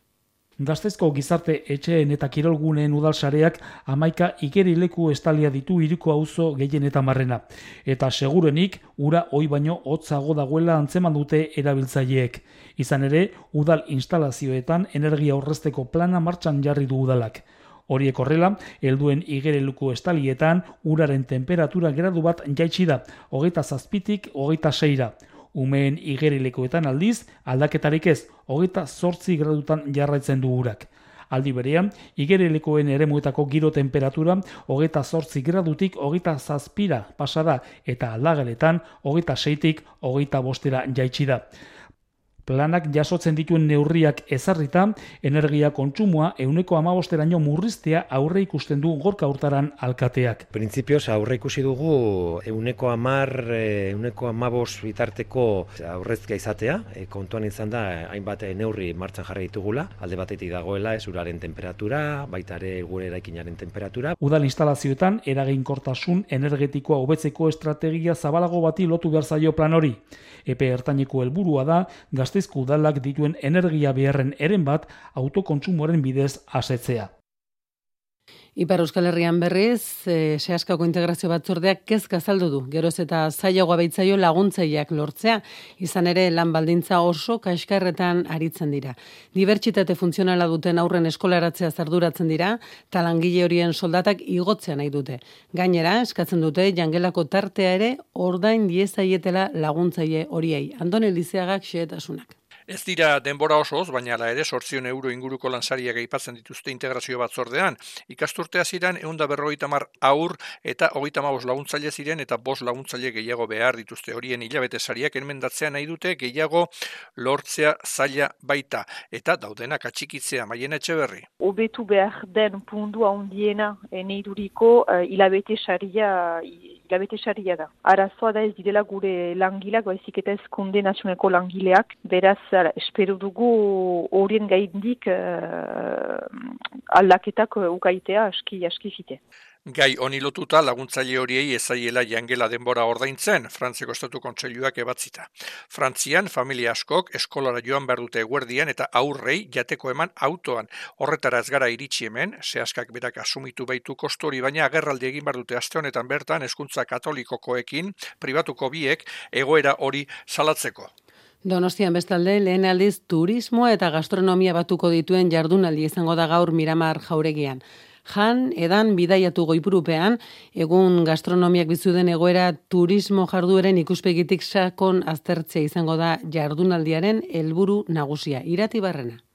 Gaztezko gizarte etxeen eta kirolguneen udalsareak amaika igerileku estalia ditu iruko auzo gehien eta marrena. Eta segurenik, ura hoi baino hotzago dagoela antzeman dute erabiltzaileek. Izan ere, udal instalazioetan energia aurrezteko plana martxan jarri du udalak. Horiek horrela, helduen igereluko estalietan uraren temperatura gradu bat jaitsi da, hogeita zazpitik, hogeita seira. Umeen igerilekoetan aldiz, aldaketarik ez, hogeita zortzi gradutan jarraitzen du urak. Aldi berean, igerelekoen ere muetako giro temperatura hogeita zortzi gradutik hogeita zazpira pasada eta aldagaletan hogeita seitik hogeita bostera jaitsi da planak jasotzen dituen neurriak ezarrita, energia kontsumoa euneko amabosteraino murriztea aurre ikusten du gorka urtaran alkateak. Printzipioz aurre ikusi dugu euneko amar, euneko amabos bitarteko aurrezkia izatea, e, kontuan izan da hainbat neurri martxan jarri ditugula, alde batetik dagoela ez uraren temperatura, baita ere gure eraikinaren temperatura. Udal instalazioetan eraginkortasun energetikoa hobetzeko estrategia zabalago bati lotu behar zaio plan hori. Epe ertaineko helburua da, gaztezko udalak dituen energia beharren eren bat autokontsumoaren bidez asetzea. Ipar Euskal Herrian berriz, e, sehaskako integrazio batzordeak kezka zaldu du, geroz eta zailagoa baitzaio laguntzaileak lortzea, izan ere lan baldintza oso kaiskarretan aritzen dira. Dibertsitate funtzionala duten aurren eskolaratzea zarduratzen dira, talangile horien soldatak igotzea nahi dute. Gainera, eskatzen dute, jangelako tartea ere, ordain diezaietela laguntzaile horiei. Andone Lizeagak xeetasunak. Ez dira denbora osoz, baina ala ere sortzion euro inguruko lansariak aipatzen dituzte integrazio batzordean. Ikasturtea ziren eunda berroita mar aur eta hogeita mabos laguntzaile ziren eta bos laguntzaile gehiago behar dituzte horien hilabete sariak enmendatzea nahi dute gehiago lortzea zaila baita eta daudenak atxikitzea maien etxe berri. Obetu behar den pundua ondiena eneiduriko uh, hilabete saria hilabete saria da. Arazoa da ez direla gure langilak, baizik eta ez konde nazioneko langileak, beraz zara, espero dugu horien gaindik uh, aldaketak ukaitea aski, aski fite. Gai honi lotuta laguntzaile horiei ezaiela jangela denbora ordaintzen, Frantziako Estatu Kontseiluak ebatzita. Frantzian, familia askok eskolara joan behar dute eguerdian eta aurrei jateko eman autoan. Horretara ez gara iritsi hemen, sehaskak berak asumitu baitu kostori, baina agerraldi egin behar dute aste honetan bertan eskuntza katolikokoekin, pribatuko biek, egoera hori salatzeko. Donostian bestalde, lehen aldiz turismoa eta gastronomia batuko dituen jardunaldi izango da gaur Miramar jauregian. Jan, edan bidaiatu goipurupean, egun gastronomiak bizuden egoera turismo jardueren ikuspegitik sakon aztertzea izango da jardunaldiaren helburu nagusia. Irati barrena.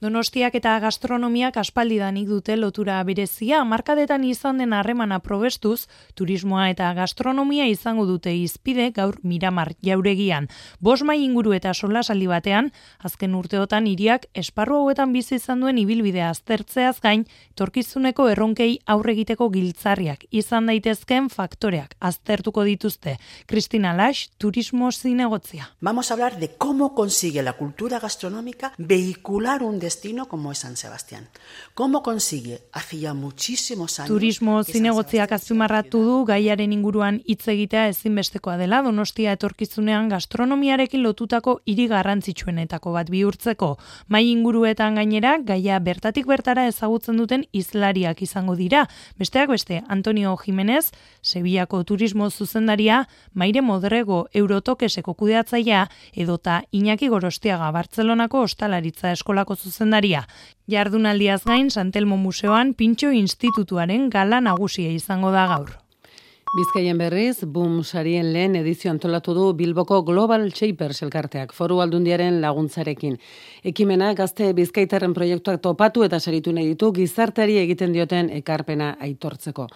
Donostiak eta gastronomiak aspaldidanik dute lotura berezia, markadetan izan den harremana probestuz, turismoa eta gastronomia izango dute izpide gaur miramar jauregian. Bosmai inguru eta solasaldi batean, azken urteotan iriak esparru hauetan bizi izan duen ibilbidea aztertzeaz gain, torkizuneko erronkei aurregiteko giltzarriak izan daitezken faktoreak aztertuko dituzte. Cristina Lash, turismo zinegotzia. Vamos a hablar de cómo consigue la cultura gastronómica vehicular un destino como es San Sebastián. ¿Cómo consigue? Hacía muchísimos años... Turismo zinegotziak azpimarratu du gaiaren inguruan hitz egitea ezinbestekoa dela Donostia etorkizunean gastronomiarekin lotutako hiri garrantzitsuenetako bat bihurtzeko. Mai inguruetan gainera gaia bertatik bertara ezagutzen duten izlariak izango dira. Besteak beste Antonio Jimenez, Sevillako turismo zuzendaria, Maire Modrego Eurotokeseko kudeatzailea edota Iñaki Gorostiaga Bartzelonako ostalaritza eskolako zuzendaria. Jardunaldiaz gain Santelmo Museoan Pintxo Institutuaren gala nagusia izango da gaur. Bizkaien berriz, boom sarien lehen edizio antolatu du Bilboko Global Shapers elkarteak, foru aldundiaren laguntzarekin. Ekimena gazte bizkaitarren proiektuak topatu eta saritu nahi ditu gizarteari egiten dioten ekarpena aitortzeko.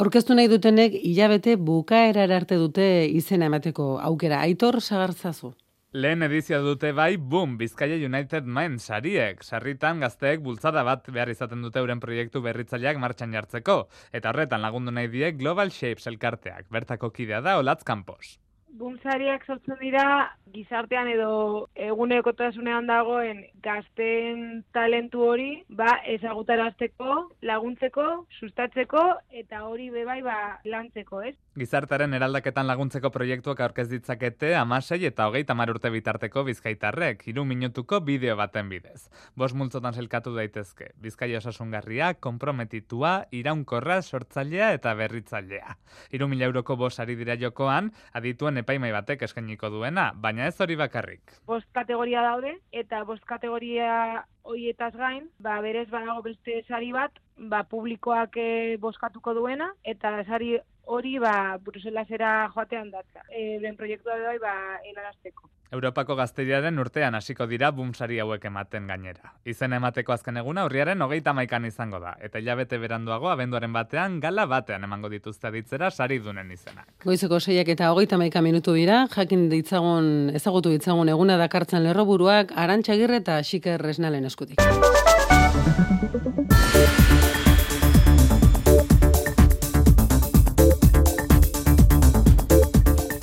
Aurkeztu nahi dutenek hilabete bukaera arte dute izena emateko aukera. Aitor sagartzazu. Lehen edizio dute bai, boom, Bizkaia United Mind sariek. Sarritan gazteek bultzada bat behar izaten dute euren proiektu berritzaileak martxan jartzeko. Eta horretan lagundu nahi die Global Shapes elkarteak. Bertako kidea da Olatz Campos. Bultzariak sortzen dira gizartean edo egunekotasunean dagoen gazten talentu hori ba ezagutarazteko, laguntzeko, sustatzeko eta hori bebai ba lantzeko, ez? Gizartaren eraldaketan laguntzeko proiektuak aurkez ditzakete amasei eta hogei tamar urte bitarteko bizkaitarrek, hiru minutuko bideo baten bidez. Bos multzotan zelkatu daitezke, bizkaia osasungarria, komprometitua, iraunkorra, sortzailea eta berritzailea. Hiru mila euroko bos ari dira jokoan, adituen epaimai batek eskainiko duena, baina ez hori bakarrik. Bost kategoria daude, eta bost kategoria hoietaz gain, ba, berez badago beste sari bat, ba, publikoak e, boskatuko duena, eta sari hori ba Bruselasera joatean datza. E, ben proiektua bai ba helarazteko. Europako gazteriaren urtean hasiko dira bumsari hauek ematen gainera. Izen emateko azken eguna urriaren hogeita maikan izango da. Eta hilabete beranduago abenduaren batean gala batean emango dituzte ditzera sari dunen izenak. Goizeko seiak eta hogeita maika minutu dira, jakin ditzagun, ezagutu ditzagun eguna dakartzen lerroburuak, arantxagirre eta xiker resnalen eskutik.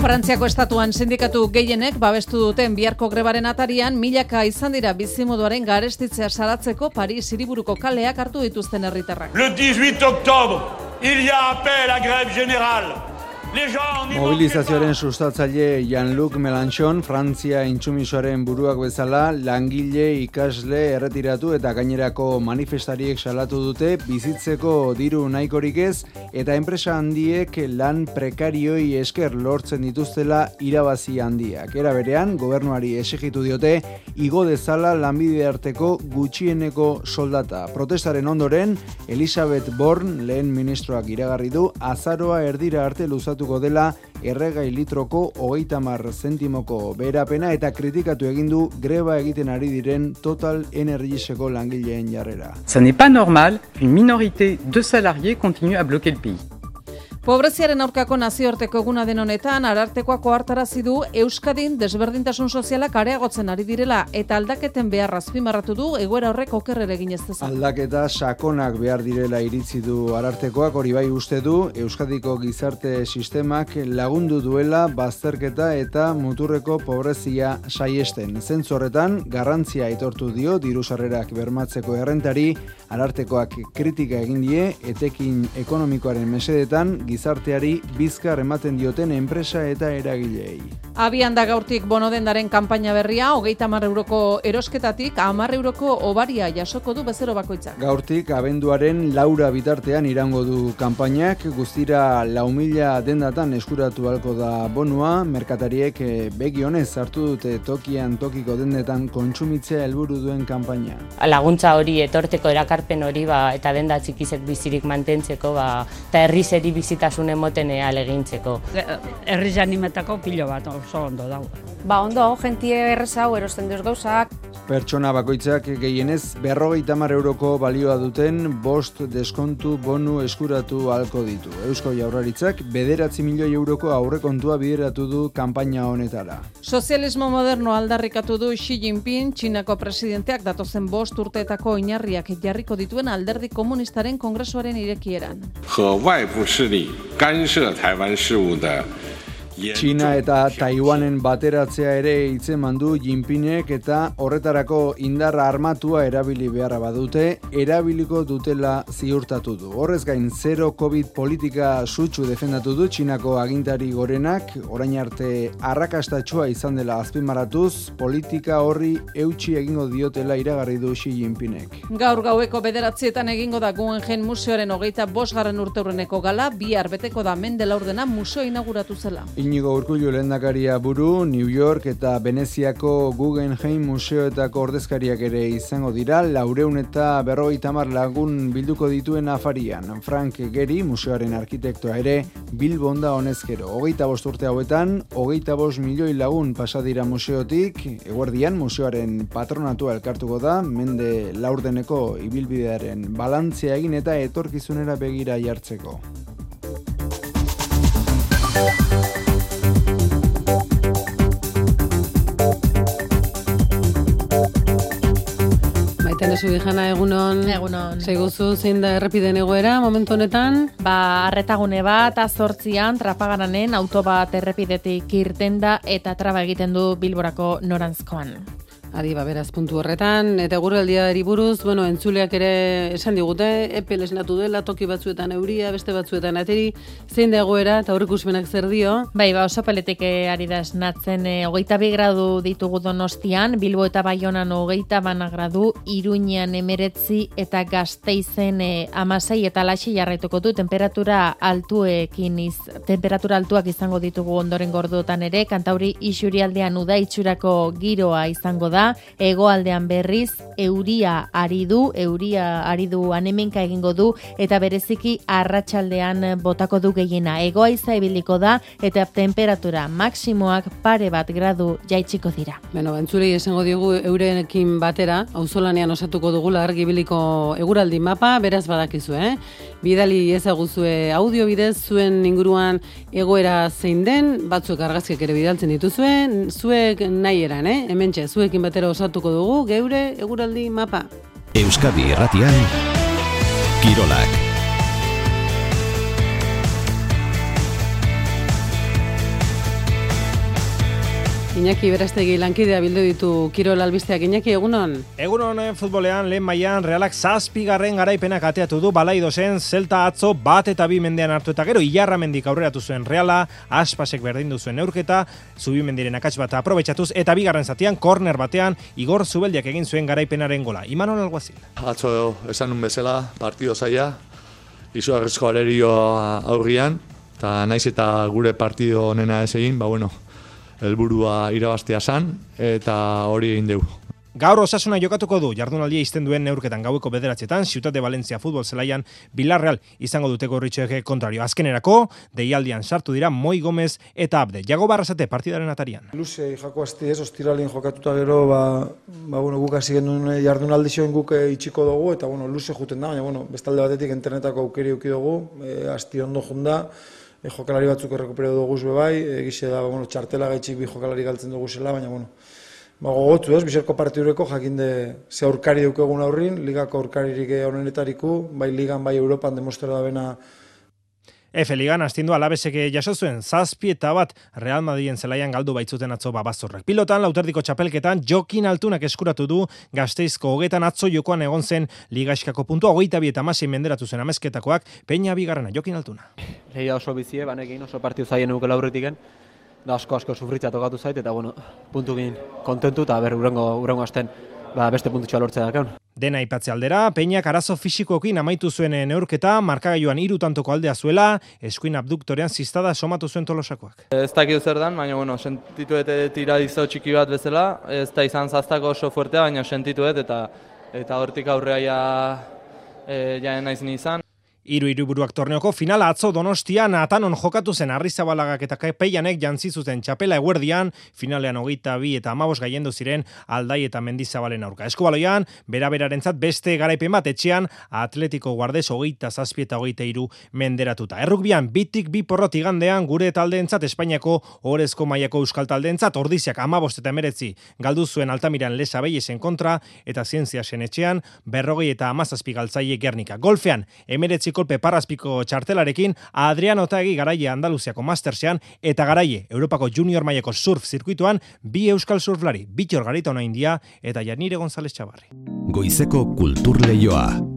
Frantziako estatuan sindikatu gehienek babestu duten biharko grebaren atarian milaka izan dira bizimoduaren garestitzea salatzeko Paris hiriburuko kaleak hartu dituzten herritarrak. Le 18 octobre, il y a appel à grève générale. Mobilizazioaren sustatzaile Jean-Luc Melanchon, Frantzia intsumisoaren buruak bezala, langile, ikasle, erretiratu eta gainerako manifestariek salatu dute bizitzeko diru nahikorik ez eta enpresa handiek lan prekarioi esker lortzen dituztela irabazi handiak. Era berean, gobernuari esegitu diote, igo dezala lanbide arteko gutxieneko soldata. Protestaren ondoren, Elizabeth Born, lehen ministroak iragarri du, azaroa erdira arte luzatu gertatuko dela erregai litroko hogeita mar zentimoko berapena eta kritikatu egin du greba egiten ari diren Total Energiseko langileen jarrera. Ce n'est pas normal qu'une minorité de salariés continue à bloquer le pays. Pobreziaren aurkako nazioarteko eguna den honetan arartekoak ohartarazi du Euskadin desberdintasun sozialak areagotzen ari direla eta aldaketen behar azpimarratu du egoera horrek okerrere egin ez dezan. Aldaketa sakonak behar direla iritzi du arartekoak hori bai uste du Euskadiko gizarte sistemak lagundu duela bazterketa eta muturreko pobrezia saiesten. Zentzu horretan garrantzia aitortu dio diru sarrerak bermatzeko errentari arartekoak kritika egin die etekin ekonomikoaren mesedetan gizarteari bizkar ematen dioten enpresa eta eragileei. Abian da gaurtik bonodendaren kanpaina berria, hogeita mar euroko erosketatik, amar euroko obaria jasoko du bezero bakoitzak. Gaurtik, abenduaren laura bitartean irango du kanpainak, guztira lau mila dendatan eskuratu halko da bonua, merkatariek eh, begionez hartu dute tokian tokiko dendetan kontsumitzea helburu duen kanpaina. Laguntza hori etorteko erakarpen hori ba, eta denda txikizek bizirik mantentzeko ba, eta herri zeri bizit zailtasun emoten alegintzeko. Herri animetako pilo bat oso ondo dago. Ba ondo, jentie errezau erosten duz gauzak. Pertsona bakoitzak gehienez berrogeita mar euroko balioa duten bost deskontu bonu eskuratu halko ditu. Eusko jaurraritzak bederatzi milioi euroko aurrekontua bideratu du kanpaina honetara. Sozialismo moderno aldarrikatu du Xi Jinping, Txinako presidenteak datozen bost urteetako oinarriak jarriko dituen alderdi komunistaren kongresuaren irekieran. He, 干涉台湾事务的 China eta Taiwanen bateratzea ere hitzeman du Jinpinek eta horretarako indarra armatua erabili beharra badute, erabiliko dutela ziurtatu du. Horrez gain zero COVID politika sutsu defendatu du Txinako agintari gorenak, orain arte arrakastatxua izan dela azpimaratuz, politika horri eutxi egingo diotela iragarri du Xi Jinpinek. Gaur gaueko bederatzietan egingo da Guggenheim Museoaren hogeita bosgarren urteurreneko gala, bihar beteko da mende laurdena museo inauguratu zela. Inigo Urkullu lehendakaria buru, New York eta Veneziako Guggenheim museoetako ordezkariak ere izango dira, laureun eta berroi tamar lagun bilduko dituen afarian. Frank Geri, museoaren arkitektoa ere, Bilbonda honezkero. Hogeita bost urte hauetan, hogeita bost milioi lagun pasadira museotik, eguerdian museoaren patronatua elkartuko da, mende laurdeneko ibilbidearen balantzea egin eta etorkizunera begira jartzeko. Maiten esu dijana egunon. Egunon. Seguzu zein da errepiden egoera momentu honetan? Ba, arretagune bat, azortzian, trapagaranen auto bat errepidetik irten da eta traba egiten du Bilborako norantzkoan. Adi, ba, beraz, puntu horretan, eta gure aldiari buruz, bueno, entzuleak ere esan digute, epe lesnatu dela, toki batzuetan euria, beste batzuetan ateri, zein da egoera, eta horrek usmenak zer dio? Bai, ba, oso peletik ari da esnatzen, e, hogeita bi gradu ditugu donostian, Bilbo eta Baionan hogeita bana gradu, Iruñean emeretzi eta gazteizen e, amasei eta laxi jarraituko du, temperatura altuekin iz, temperatura altuak izango ditugu ondoren gorduotan ere, kantauri isurialdean uda itxurako giroa izango da, egoaldean berriz euria ari du, euria ari du anemenka egingo du eta bereziki arratsaldean botako du gehiena. Egoaiza ibiliko da eta temperatura maksimoak pare bat gradu jaitsiko dira. Beno, entzulei esango diogu eurenekin batera, auzolanean osatuko dugula argi biliko eguraldi mapa, beraz badakizu, eh? Bidali ezaguzue audio bidez, zuen inguruan egoera zein den, batzuk argazkiak ere bidaltzen dituzuen, zuek nahi eran, eh? Hementxe, zuekin batera osatuko dugu, geure eguraldi mapa. Euskadi Erratian, Kirolak. Iñaki Berastegi lankidea bildu ditu Kirol albisteak Iñaki egunon. Egunon eh, futbolean lehen mailan Realak zazpigarren garaipenak ateatu du balaido zen Zelta atzo bat eta bi mendean hartu eta gero Ilarra mendik aurreratu zuen Reala, Aspasek berdindu zuen neurketa, zubi mendiren akats bat aprobetsatuz eta bigarren zatian korner batean Igor Zubeldiak egin zuen garaipenaren gola. Imanon alguazil. Atzo esan nun bezala partido zaia, izu arrezko aurrian, eta naiz eta gure partido onena ez egin, ba bueno, helburua irabaztea san eta hori egin dugu. Gaur osasuna jokatuko du, jardunaldia izten duen neurketan gaueko bederatzetan, Ciutat de Valencia futbol zelaian Bilarreal izango dute gorritxoek kontrario. Azkenerako, deialdian sartu dira Moi Gomez eta Abde. Jago barrazate partidaren atarian. Luze, jako asti ez, ostiralin jokatuta gero, ba, ba bueno, guk hasi genuen jardunaldi zioen guk eh, itxiko dugu, eta bueno, luze juten da, baina bueno, bestalde batetik internetako aukeri uki dugu, e, asti ondo junda, e, jokalari batzuk errekupero dugu zube bai, egize da, bueno, txartela gaitxik bi jokalari galtzen dugu zela, baina bueno, Ba, gogotu ez, bizerko partidureko jakinde ze aurkari dukegun aurrin, ligako aurkaririk honenetariko, bai ligan, bai Europan demostra da bena Efe ligan astindu alabeseke jaso zuen zazpi eta bat. Real Madriden zelaian galdu baitzuten atzo babazorrak. Pilotan lauterdiko txapelketan jokin altunak eskuratu du gazteizko hogetan atzo jokoan egon zen ligaskako puntua. Hogeita bi eta masi menderatu zen amezketakoak. Peina bigarrena jokin altuna. Lehia oso bizie, banekin oso partiu zaien nuke laurretiken, da asko asko sufritza tokatu zait eta bueno, puntu gin kontentu eta ber urengo urengo asten ba, beste puntutxoa lortzea dakaun. Dena ipatze aldera, Peñak arazo fisikoekin amaitu zuen neurketa, markagailuan hiru tantoko aldea zuela, eskuin abduktorean ziztada somatu zuen tolosakoak. Ez dakit zer dan, baina bueno, sentituet tira dizo txiki bat bezala, ez da izan zaztako oso fuertea, baina sentituet eta eta hortik aurrea ja, e, ja naiz izan. Iru iruburuak torneoko finala atzo donostian atanon jokatu zen arrizabalagak eta peianek jantzi zuten txapela eguerdian, finalean hogeita bi eta amabos gaiendu ziren aldai eta mendizabalen aurka. Eskubaloian, bera berarentzat beste garaipen bat etxean, atletiko guardez hogeita zazpi eta hogeita iru menderatuta. Errukbian, bitik bi porrot igandean gure taldeentzat Espainiako orezko maiako euskal taldeentzat ordiziak amabost eta emeretzi galdu zuen altamiran lesa behiesen kontra eta zientzia etxean berrogei eta amazazpi galtzaile gernika. Golfean, emeretzi kolpe parazpiko txartelarekin, Adrian Otagi garaie Andaluziako Mastersean eta garaie Europako Junior maileko surf zirkuituan bi euskal surflari, Bitor Garitona India eta Janire González Chavarri. Goizeko kultur leioa.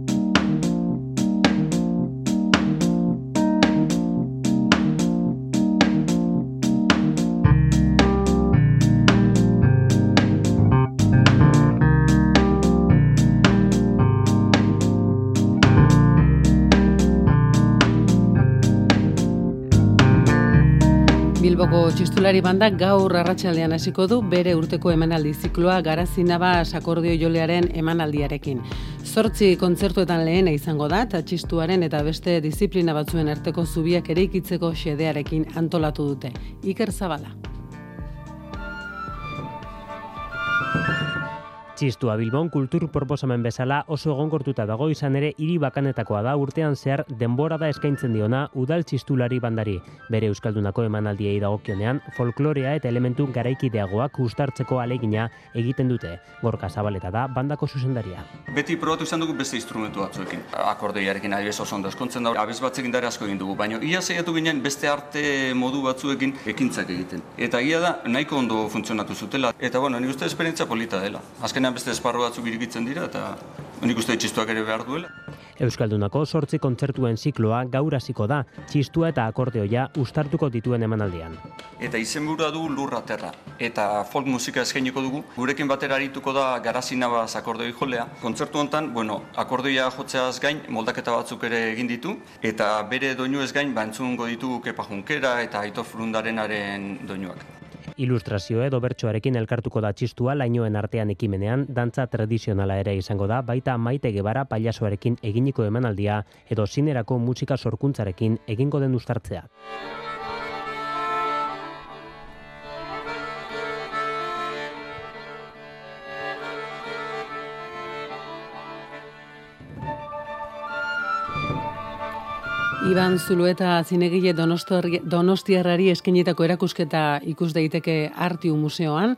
Bilboko txistulari bandak gaur arratsaldean hasiko du bere urteko emanaldi zikloa garazinaba sakordio jolearen emanaldiarekin. Zortzi kontzertuetan lehena izango da, eta txistuaren eta beste disiplina batzuen arteko zubiak ere ikitzeko xedearekin antolatu dute. Iker Zabala. Txistua Bilbon kultur proposamen bezala oso egonkortuta dago izan ere hiri bakanetakoa da urtean zehar denbora da eskaintzen diona udal txistulari bandari. Bere euskaldunako emanaldiei dagokionean folklorea eta elementu garaikideagoak ustartzeko alegina egiten dute. Gorka Zabaleta da bandako zuzendaria. Beti probatu izan dugu beste instrumentu batzuekin. Akordearekin ari bez oso ondo eskontzen da, abez batzekin dara asko egin dugu, baina ia zeiatu ginen beste arte modu batzuekin ekintzak egiten. Eta ia da nahiko ondo funtzionatu zutela. Eta bueno, nik uste esperientzia polita dela. Azken azkenean beste esparru batzuk irikitzen dira eta nik uste txistuak ere behar duela. Euskaldunako sortzi kontzertuen zikloa gaur hasiko da, txistua eta akordeoia ustartuko dituen emanaldian. Eta izenburua du lurra terra, eta folk musika eskainiko dugu. Gurekin batera arituko da garazinabaz akordoi jolea. Kontzertu honetan, bueno, akordeoia jotzeaz gain, moldaketa batzuk ere egin ditu, eta bere doinu ez gain, bantzungo ditu kepa junkera eta aito frundarenaren doinuak. Ilustrazio edo bertsoarekin elkartuko da txistua lainoen artean ekimenean, dantza tradizionala ere izango da, baita maite gebara pailasoarekin eginiko emanaldia edo sinerako musika sorkuntzarekin egingo den ustartzea. Iban Zulueta zinegile donostiarrari eskenetako erakusketa ikus daiteke Artiu Museoan.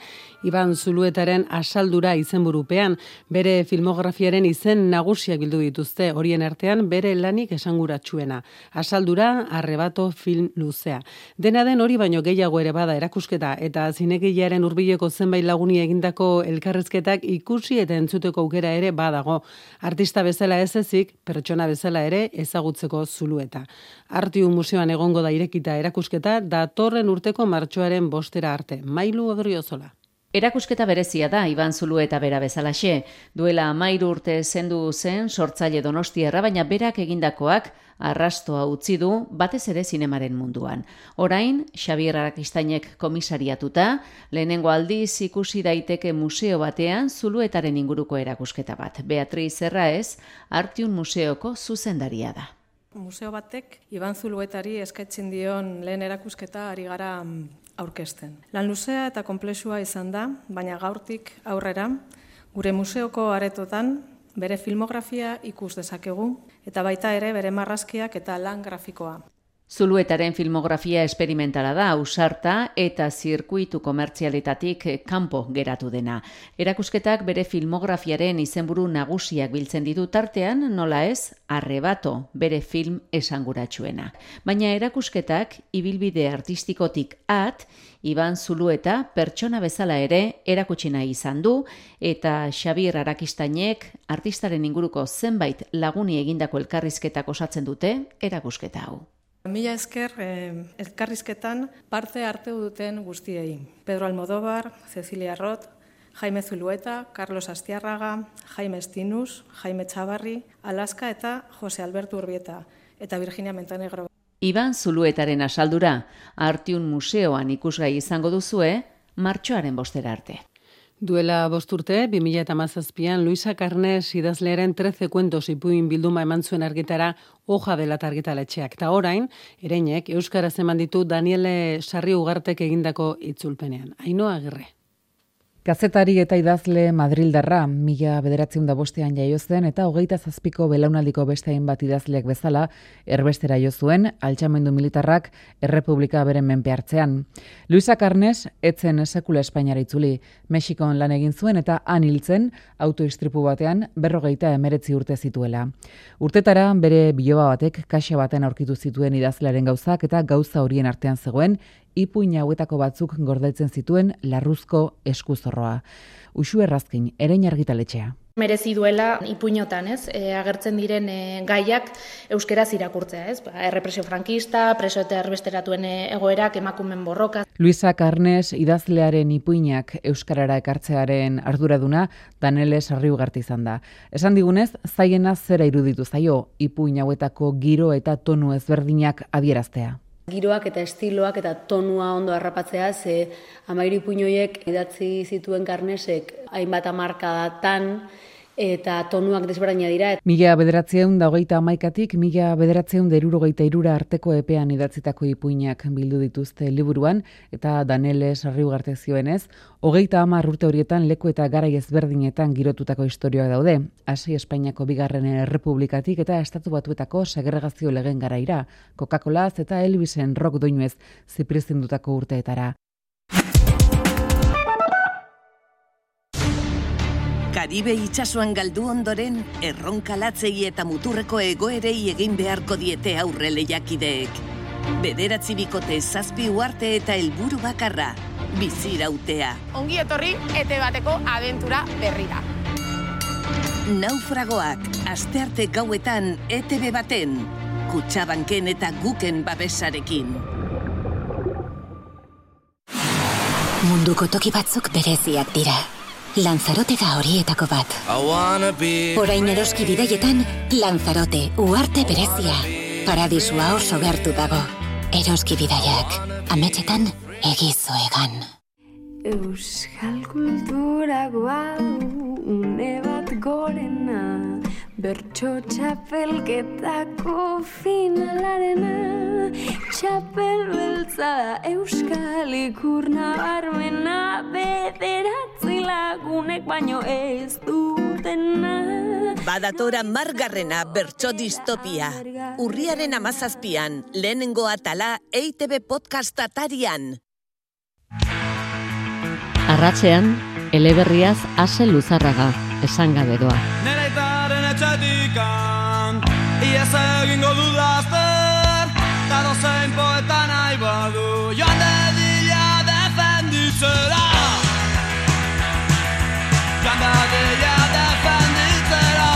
Iban Zuluetaren asaldura izenburupean, bere filmografiaren izen nagusiak bildu dituzte horien artean bere lanik esanguratsuena. Asaldura, arrebato film luzea. Dena den hori baino gehiago ere bada erakusketa eta zinegilearen hurbileko zenbait laguni egindako elkarrezketak ikusi eta entzuteko aukera ere badago. Artista bezala ez ezik, pertsona bezala ere ezagutzeko Zulueta. Artiu museoan egongo da irekita erakusketa datorren urteko martxoaren bostera arte. Mailu odriozola. Erakusketa berezia da Iban Zulu eta bera bezalaxe. Duela amairu urte zendu zen sortzaile donostiarra, baina berak egindakoak arrastoa utzi du batez ere zinemaren munduan. Orain, Xabier Arakistainek komisariatuta, lehenengo aldiz ikusi daiteke museo batean Zuluetaren inguruko erakusketa bat. Beatriz Erraez, Artiun Museoko zuzendaria da museo batek Iban Zuluetari eskatzen dion lehen erakusketa ari gara mm, aurkezten. Lan luzea eta komplexua izan da, baina gaurtik aurrera, gure museoko aretotan bere filmografia ikus dezakegu eta baita ere bere marrazkiak eta lan grafikoa. Zuluetaren filmografia esperimentala da, usarta eta zirkuitu komertzialetatik kanpo geratu dena. Erakusketak bere filmografiaren izenburu nagusiak biltzen ditu tartean, nola ez, arrebato bere film esanguratsuena. Baina erakusketak ibilbide artistikotik at, Iban Zulueta pertsona bezala ere erakutsi nahi izan du eta Xabier Arakistainek artistaren inguruko zenbait laguni egindako elkarrizketak osatzen dute erakusketa hau. Mila esker eh, elkarrizketan parte arte duten guztiei. Pedro Almodóvar, Cecilia Roth, Jaime Zulueta, Carlos Astiarraga, Jaime Estinus, Jaime Txabarri, Alaska eta Jose Alberto Urbieta eta Virginia Mentanegro. Iban Zuluetaren asaldura, Artiun Museoan ikusgai izango duzue, martxoaren bostera arte. Duela bosturte, 2008an, Luisa Carnes idazlearen 13 kuentos ipuin bilduma eman zuen argitara hoja dela targitaletxeak. Ta orain, ereinek, Euskaraz eman ditu Daniele Sarri Ugartek egindako itzulpenean. Ainoa agirre. Kazetari eta idazle Madrildarra, mila bederatzen da bostean jaio eta hogeita zazpiko belaunaldiko beste hainbat idazleak bezala, erbestera jo zuen, altxamendu militarrak errepublika beren menpe hartzean. Luisa Carnes, etzen sekula Espainiara itzuli, Mexikon lan egin zuen eta han hiltzen autoistripu batean berrogeita emeretzi urte zituela. Urtetara bere biloba batek kaxa baten aurkitu zituen idazlearen gauzak eta gauza horien artean zegoen, ipuin hauetako batzuk gordetzen zituen larruzko eskuzorroa. Uxu errazkin, erein argitaletxea. Merezi duela ipuinotan, ez? E, agertzen diren e, gaiak euskeraz irakurtzea, ez? Ba, errepresio frankista, preso eta erbesteratuen e, egoerak, emakumen borroka. Luisa Carnes idazlearen ipuinak euskarara ekartzearen arduraduna Daneles Arriugarte izan da. Esan digunez, zaiena zera iruditu zaio ipuin hauetako giro eta tonu ezberdinak adieraztea giroak eta estiloak eta tonua ondo harrapatzea, ze amairu puñoiek idatzi zituen karnesek hainbat amarkadatan, eta tonuak desberdina dira. Mila bederatzeun da hogeita amaikatik, mila bederatzeun derurogeita irura arteko epean idatzitako ipuinak bildu dituzte liburuan, eta Danele sarriugarte zioenez, hogeita ama urte horietan leku eta garai ezberdinetan girotutako historioak daude. Hasi Espainiako bigarren errepublikatik eta estatu batuetako segregazio legen garaira, Coca-Cola eta Elvisen rock doinuez ziprezindutako urteetara. Karibe itsasoan galdu ondoren, erronkalatzei eta muturreko egoerei egin beharko diete aurre lehiakideek. Bederatzi bikote zazpi uarte eta helburu bakarra, bizirautea. Ongi etorri, ete bateko abentura berrira. Naufragoak, astearte gauetan, ETV baten, kutsabanken eta guken babesarekin. Munduko toki batzuk bereziak dira. Lanzarote da horietako bat. Orain eroski bidaietan, Lanzarote, uarte berezia. Paradisua oso gertu dago. Eroski bidaiak, ametxetan, egizu egan. Euskal kultura guau, une bat gorena, bertso txapelketako finalarena, txapel beltza euskal ikur nabarmena, bederatzi lagunek baino ez dutena. Badatora margarrena bertso distopia, urriaren amazazpian, lehenengo atala EITB podcast atarian. Arratxean, eleberriaz ase luzarraga, esan gaberoa. Nera etxetikan, iez egingo dudazter, eta dozein poeta nahi badu, joan dedila defenditzera. Joan dedila defenditzera.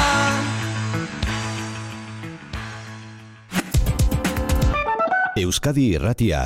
Euskadi Irratia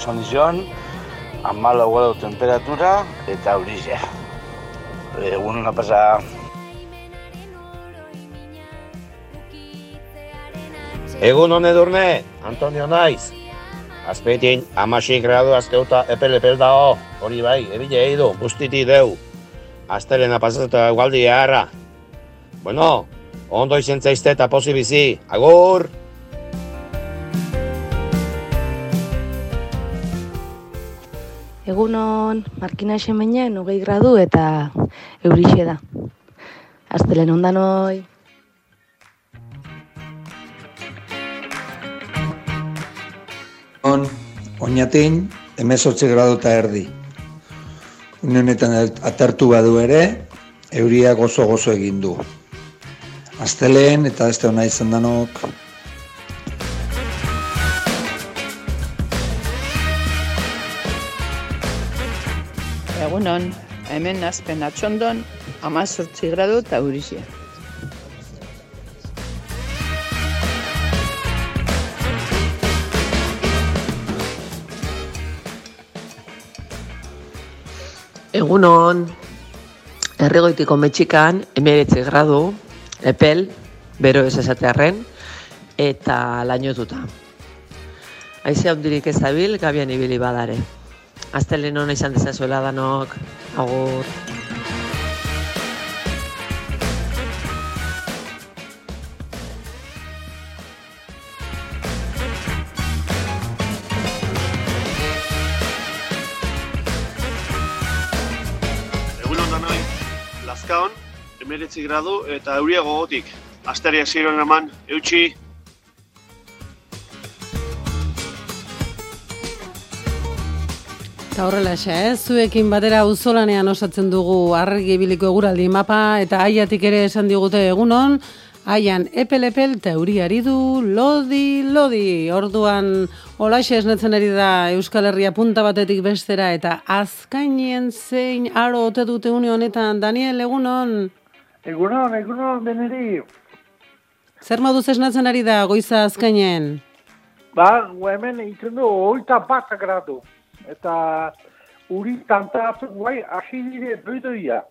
otzon izan, amala temperatura eta eurize. Egun hona pasa. Egun hone durne, Antonio naiz. Azpetin, amasik gradu azteuta epel-epel dao. Hori bai, ebile eidu, bustiti deu. Aztelena pasatuta gualdi eharra. Bueno, ondo izen zaizte eta posi bizi. Agur! Egunon, markina esen hogei gradu eta eurixe da. Aztelen ondanoi. On, oinatin, emezortzi gradu eta erdi. Une honetan atertu badu ere, euria gozo-gozo egin du. Azteleen eta ez hona izan danok. Egunon, hemen azpen atxondon, amazortzi gradu eta eurixe. Egunon, erregoitiko metxikan, emeretze gradu, epel, bero ez esatearren, eta lainotuta. Aizea hundirik ezabil, gabian ibili badare. Aztelen hona izan dezazuela danok, agur. Lazkaon, emeretzi gradu eta euria gogotik. Asteria ziren eman, eutxi, Eta horrela xa, eh? zuekin batera uzolanean osatzen dugu argi biliko eguraldi mapa eta aiatik ere esan digute egunon, aian epel-epel eta euriari du lodi, lodi. Orduan olaxe esnetzen ari da Euskal Herria punta batetik bestera eta azkainien zein aro ote dute une honetan. Daniel, egunon? Egunon, egunon, beneri. Zer moduz esnatzen ari da goiza azkainen? Ba, hemen iten du, oita bat gradu. Eta uri tantatzen guai, hasi dire bedoia.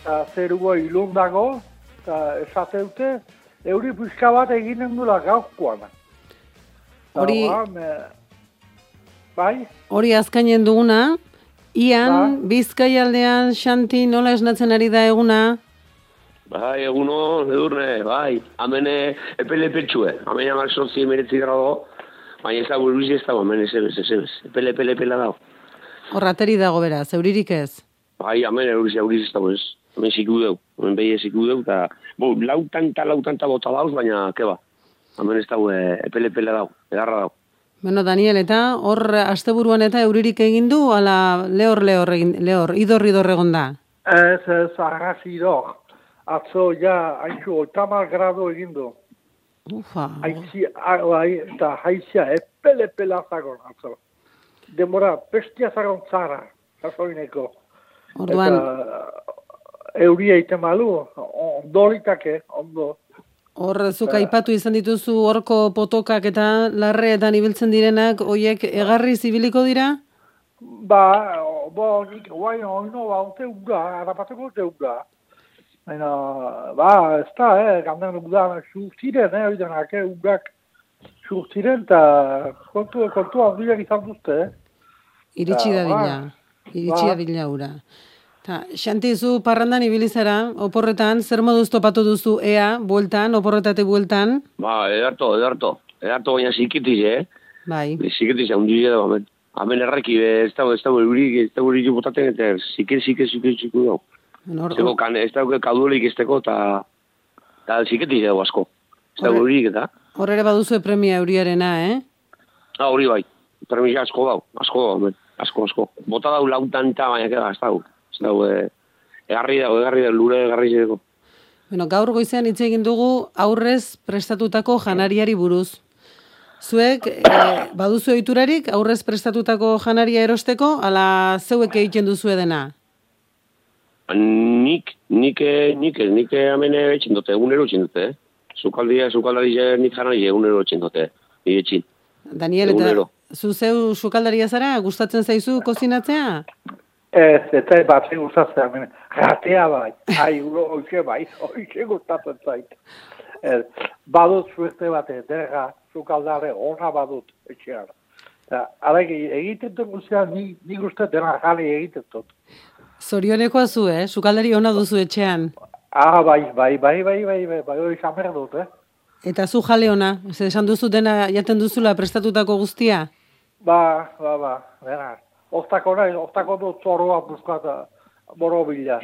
Eta zer guai ilundago, eta esate dute, euri pixka bat eginen dula gauzkoan. Eta, Hori- ba, me- Bai, Hori azkainen duguna, ian, bizkai aldean, xanti, nola esnatzen ari da eguna? Bai, eguno, edurne, bai. Hemen epele petxue. Hemen amak sortzi emeretzi grado. Baina ez da burbizi ez dago, hemen ez ebez, ez ebez. Epele, epele, epela dago. Horrateri dago beraz, euririk ez. Bai, hemen euriz, euriz ez dago ez. Hemen ziku deu. Hemen behi ziku deu, eta... Bo, lautan eta lautan eta bota dauz, baina, keba. Hemen ez dago, eh, epele, epele dago. Egarra dago. Bueno, Daniel, eta hor asteburuan eta euririk egin du, ala lehor, lehor, egin, lehor, idor, idor egon da. ez, ez, arrazi do. Atzo, ja, haitxu, otamar grado egin du. Ufa. Haitzi, a- bai, eta haizia, epele pela zagon, atzo. Demora, bestia zagon zara, sasoineko. Orduan- Eta euria iten malu, ondo litake, ondo. Hor, zuk aipatu izan dituzu horko potokak eta larreetan ibiltzen direnak, hoiek egarri zibiliko dira? Ba, bo, nik, guai, oino, ba, onte ura, harapateko onte ura. Baina, ba, ez da, eh, gandan udan, surtiren, eh, oidenak, eh, urak surtiren, eta kontu, kontu handiak izan duzte, eh. Iritsi da Ba, dila. Iritsi da ba. dila ura. Ta, Xanti, zu parrandan ibili zara, oporretan, zer moduz topatu duzu ea, bueltan, oporretate bueltan? Ba, edarto, edarto. Edarto baina zikitiz, eh? Bai. Zikitiz, handi da, hemen. Hemen erreki, be, ez dago, ez eurik, ez dago, eurik botaten, eta zike, zike, zike, zike, dago. Zego, kan, ez dago, kaduelik ez dago, eta... Eta ziketiz dago asko. Ez dago, Horre- eurik, eta... Hor ere baduzu premia euriarena, eh? Ah, hori bai. Permisa asko dau, asko dau, hemen. Asko, asko. Bota dau lautan eta baina keda, ez dago. Ez dago, eh, egarri dago, egarri dago, lure egarri dago. Bueno, gaur goizean hitz egin dugu aurrez prestatutako janariari buruz. Zuek, eh, baduzu ohiturarik aurrez prestatutako janaria erosteko, ala zeuek egiten duzu dena? Nik, nik, eh, nik, ez, nik eh, hemen eh, etxin dute, egunero etxin dute, eh? Zukaldia, zukaldari eh, nik janari egunero etxin dute, ni etxin. Daniel, eta Egunero. zu zeu sukaldaria zara, gustatzen zaizu kozinatzea? Ez, eta bat zen gustatzen, jatea bai, ai, uro, oixe bai, oixe gustatzen zait. Ez, badut zueste bat, derga, sukaldare, ona badut, etxean. Eta, ara egiten dut guztian, ni, ni dena jale egiten dut. Zorionekoa zu, eh? Sukaldari ona duzu etxean. Ah, bai, bai, bai, bai, bai, bai, bai, hori xamer dut, eh? Eta zu jale ona, ze esan duzu dena jaten duzula prestatutako guztia? Ba, ba, ba, dena. Oztako nahi, oztako dut zorroa buskata, boro bila.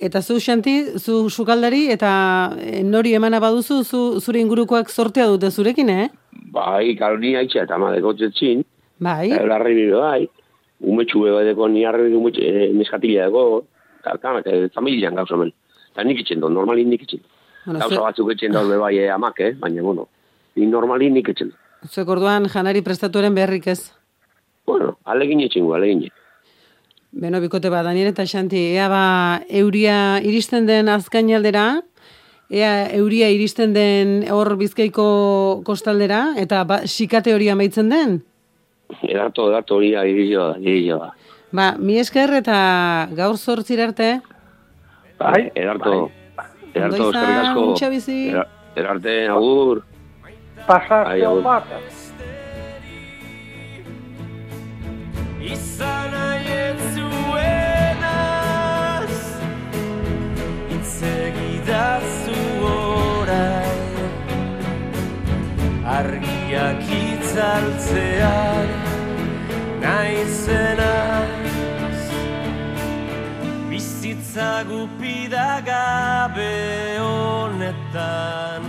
Eta zu, Xanti, zu sukaldari, eta eh, nori emana baduzu, zu, zure ingurukoak sortea dute zurekin, eh? Bai, karo ni haitxe eta madeko txetxin. Bai. Eta larri bai. Umetxu bebe deko ni harri umetxu, e, neskatila deko. Eta, eta, familian gauza men. Eta nik itxen dut, normalin nik itxen. Bueno, Gauza ze- batzuk etxen dut bai e, amak, eh? Baina, bueno, ni normalin nik etxen. Zuek orduan janari prestatuaren beharrik ez. Bueno, alegin etxen gu, alegin. Beno, bikote ba, Daniel eta Xanti, ea ba, euria iristen den azkainaldera, ea euria iristen den hor bizkaiko kostaldera, eta ba, sikate hori amaitzen den? Edarto, edarto hori irizio da, irizio da. Ba, mi esker eta gaur zortzir arte, Bai, edarto, edarto, Ondo izan, eskerrik asko. muntxa bizi. Era- Erarte, agur. Pasazio Ai, agur. bat. Izan nahi zuenaz Itzegidazu orain Argiak itzaltzean Naizenaz Bizitza gupida gabe honetan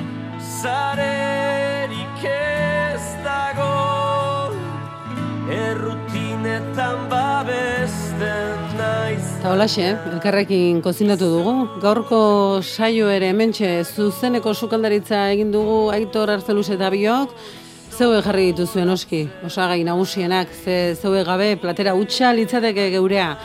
Zarerik ez dago. Errutinetan babesten naiz. Eta holaxe, elkarrekin kozinatu dugu. Gaurko saio ere hementxe zuzeneko sukaldaritza egin dugu Aitor Arzeluz eta biok, zeue jarri dituzuen oski, osagai nagusienak, ze zeue gabe platera utxa litzateke geurea.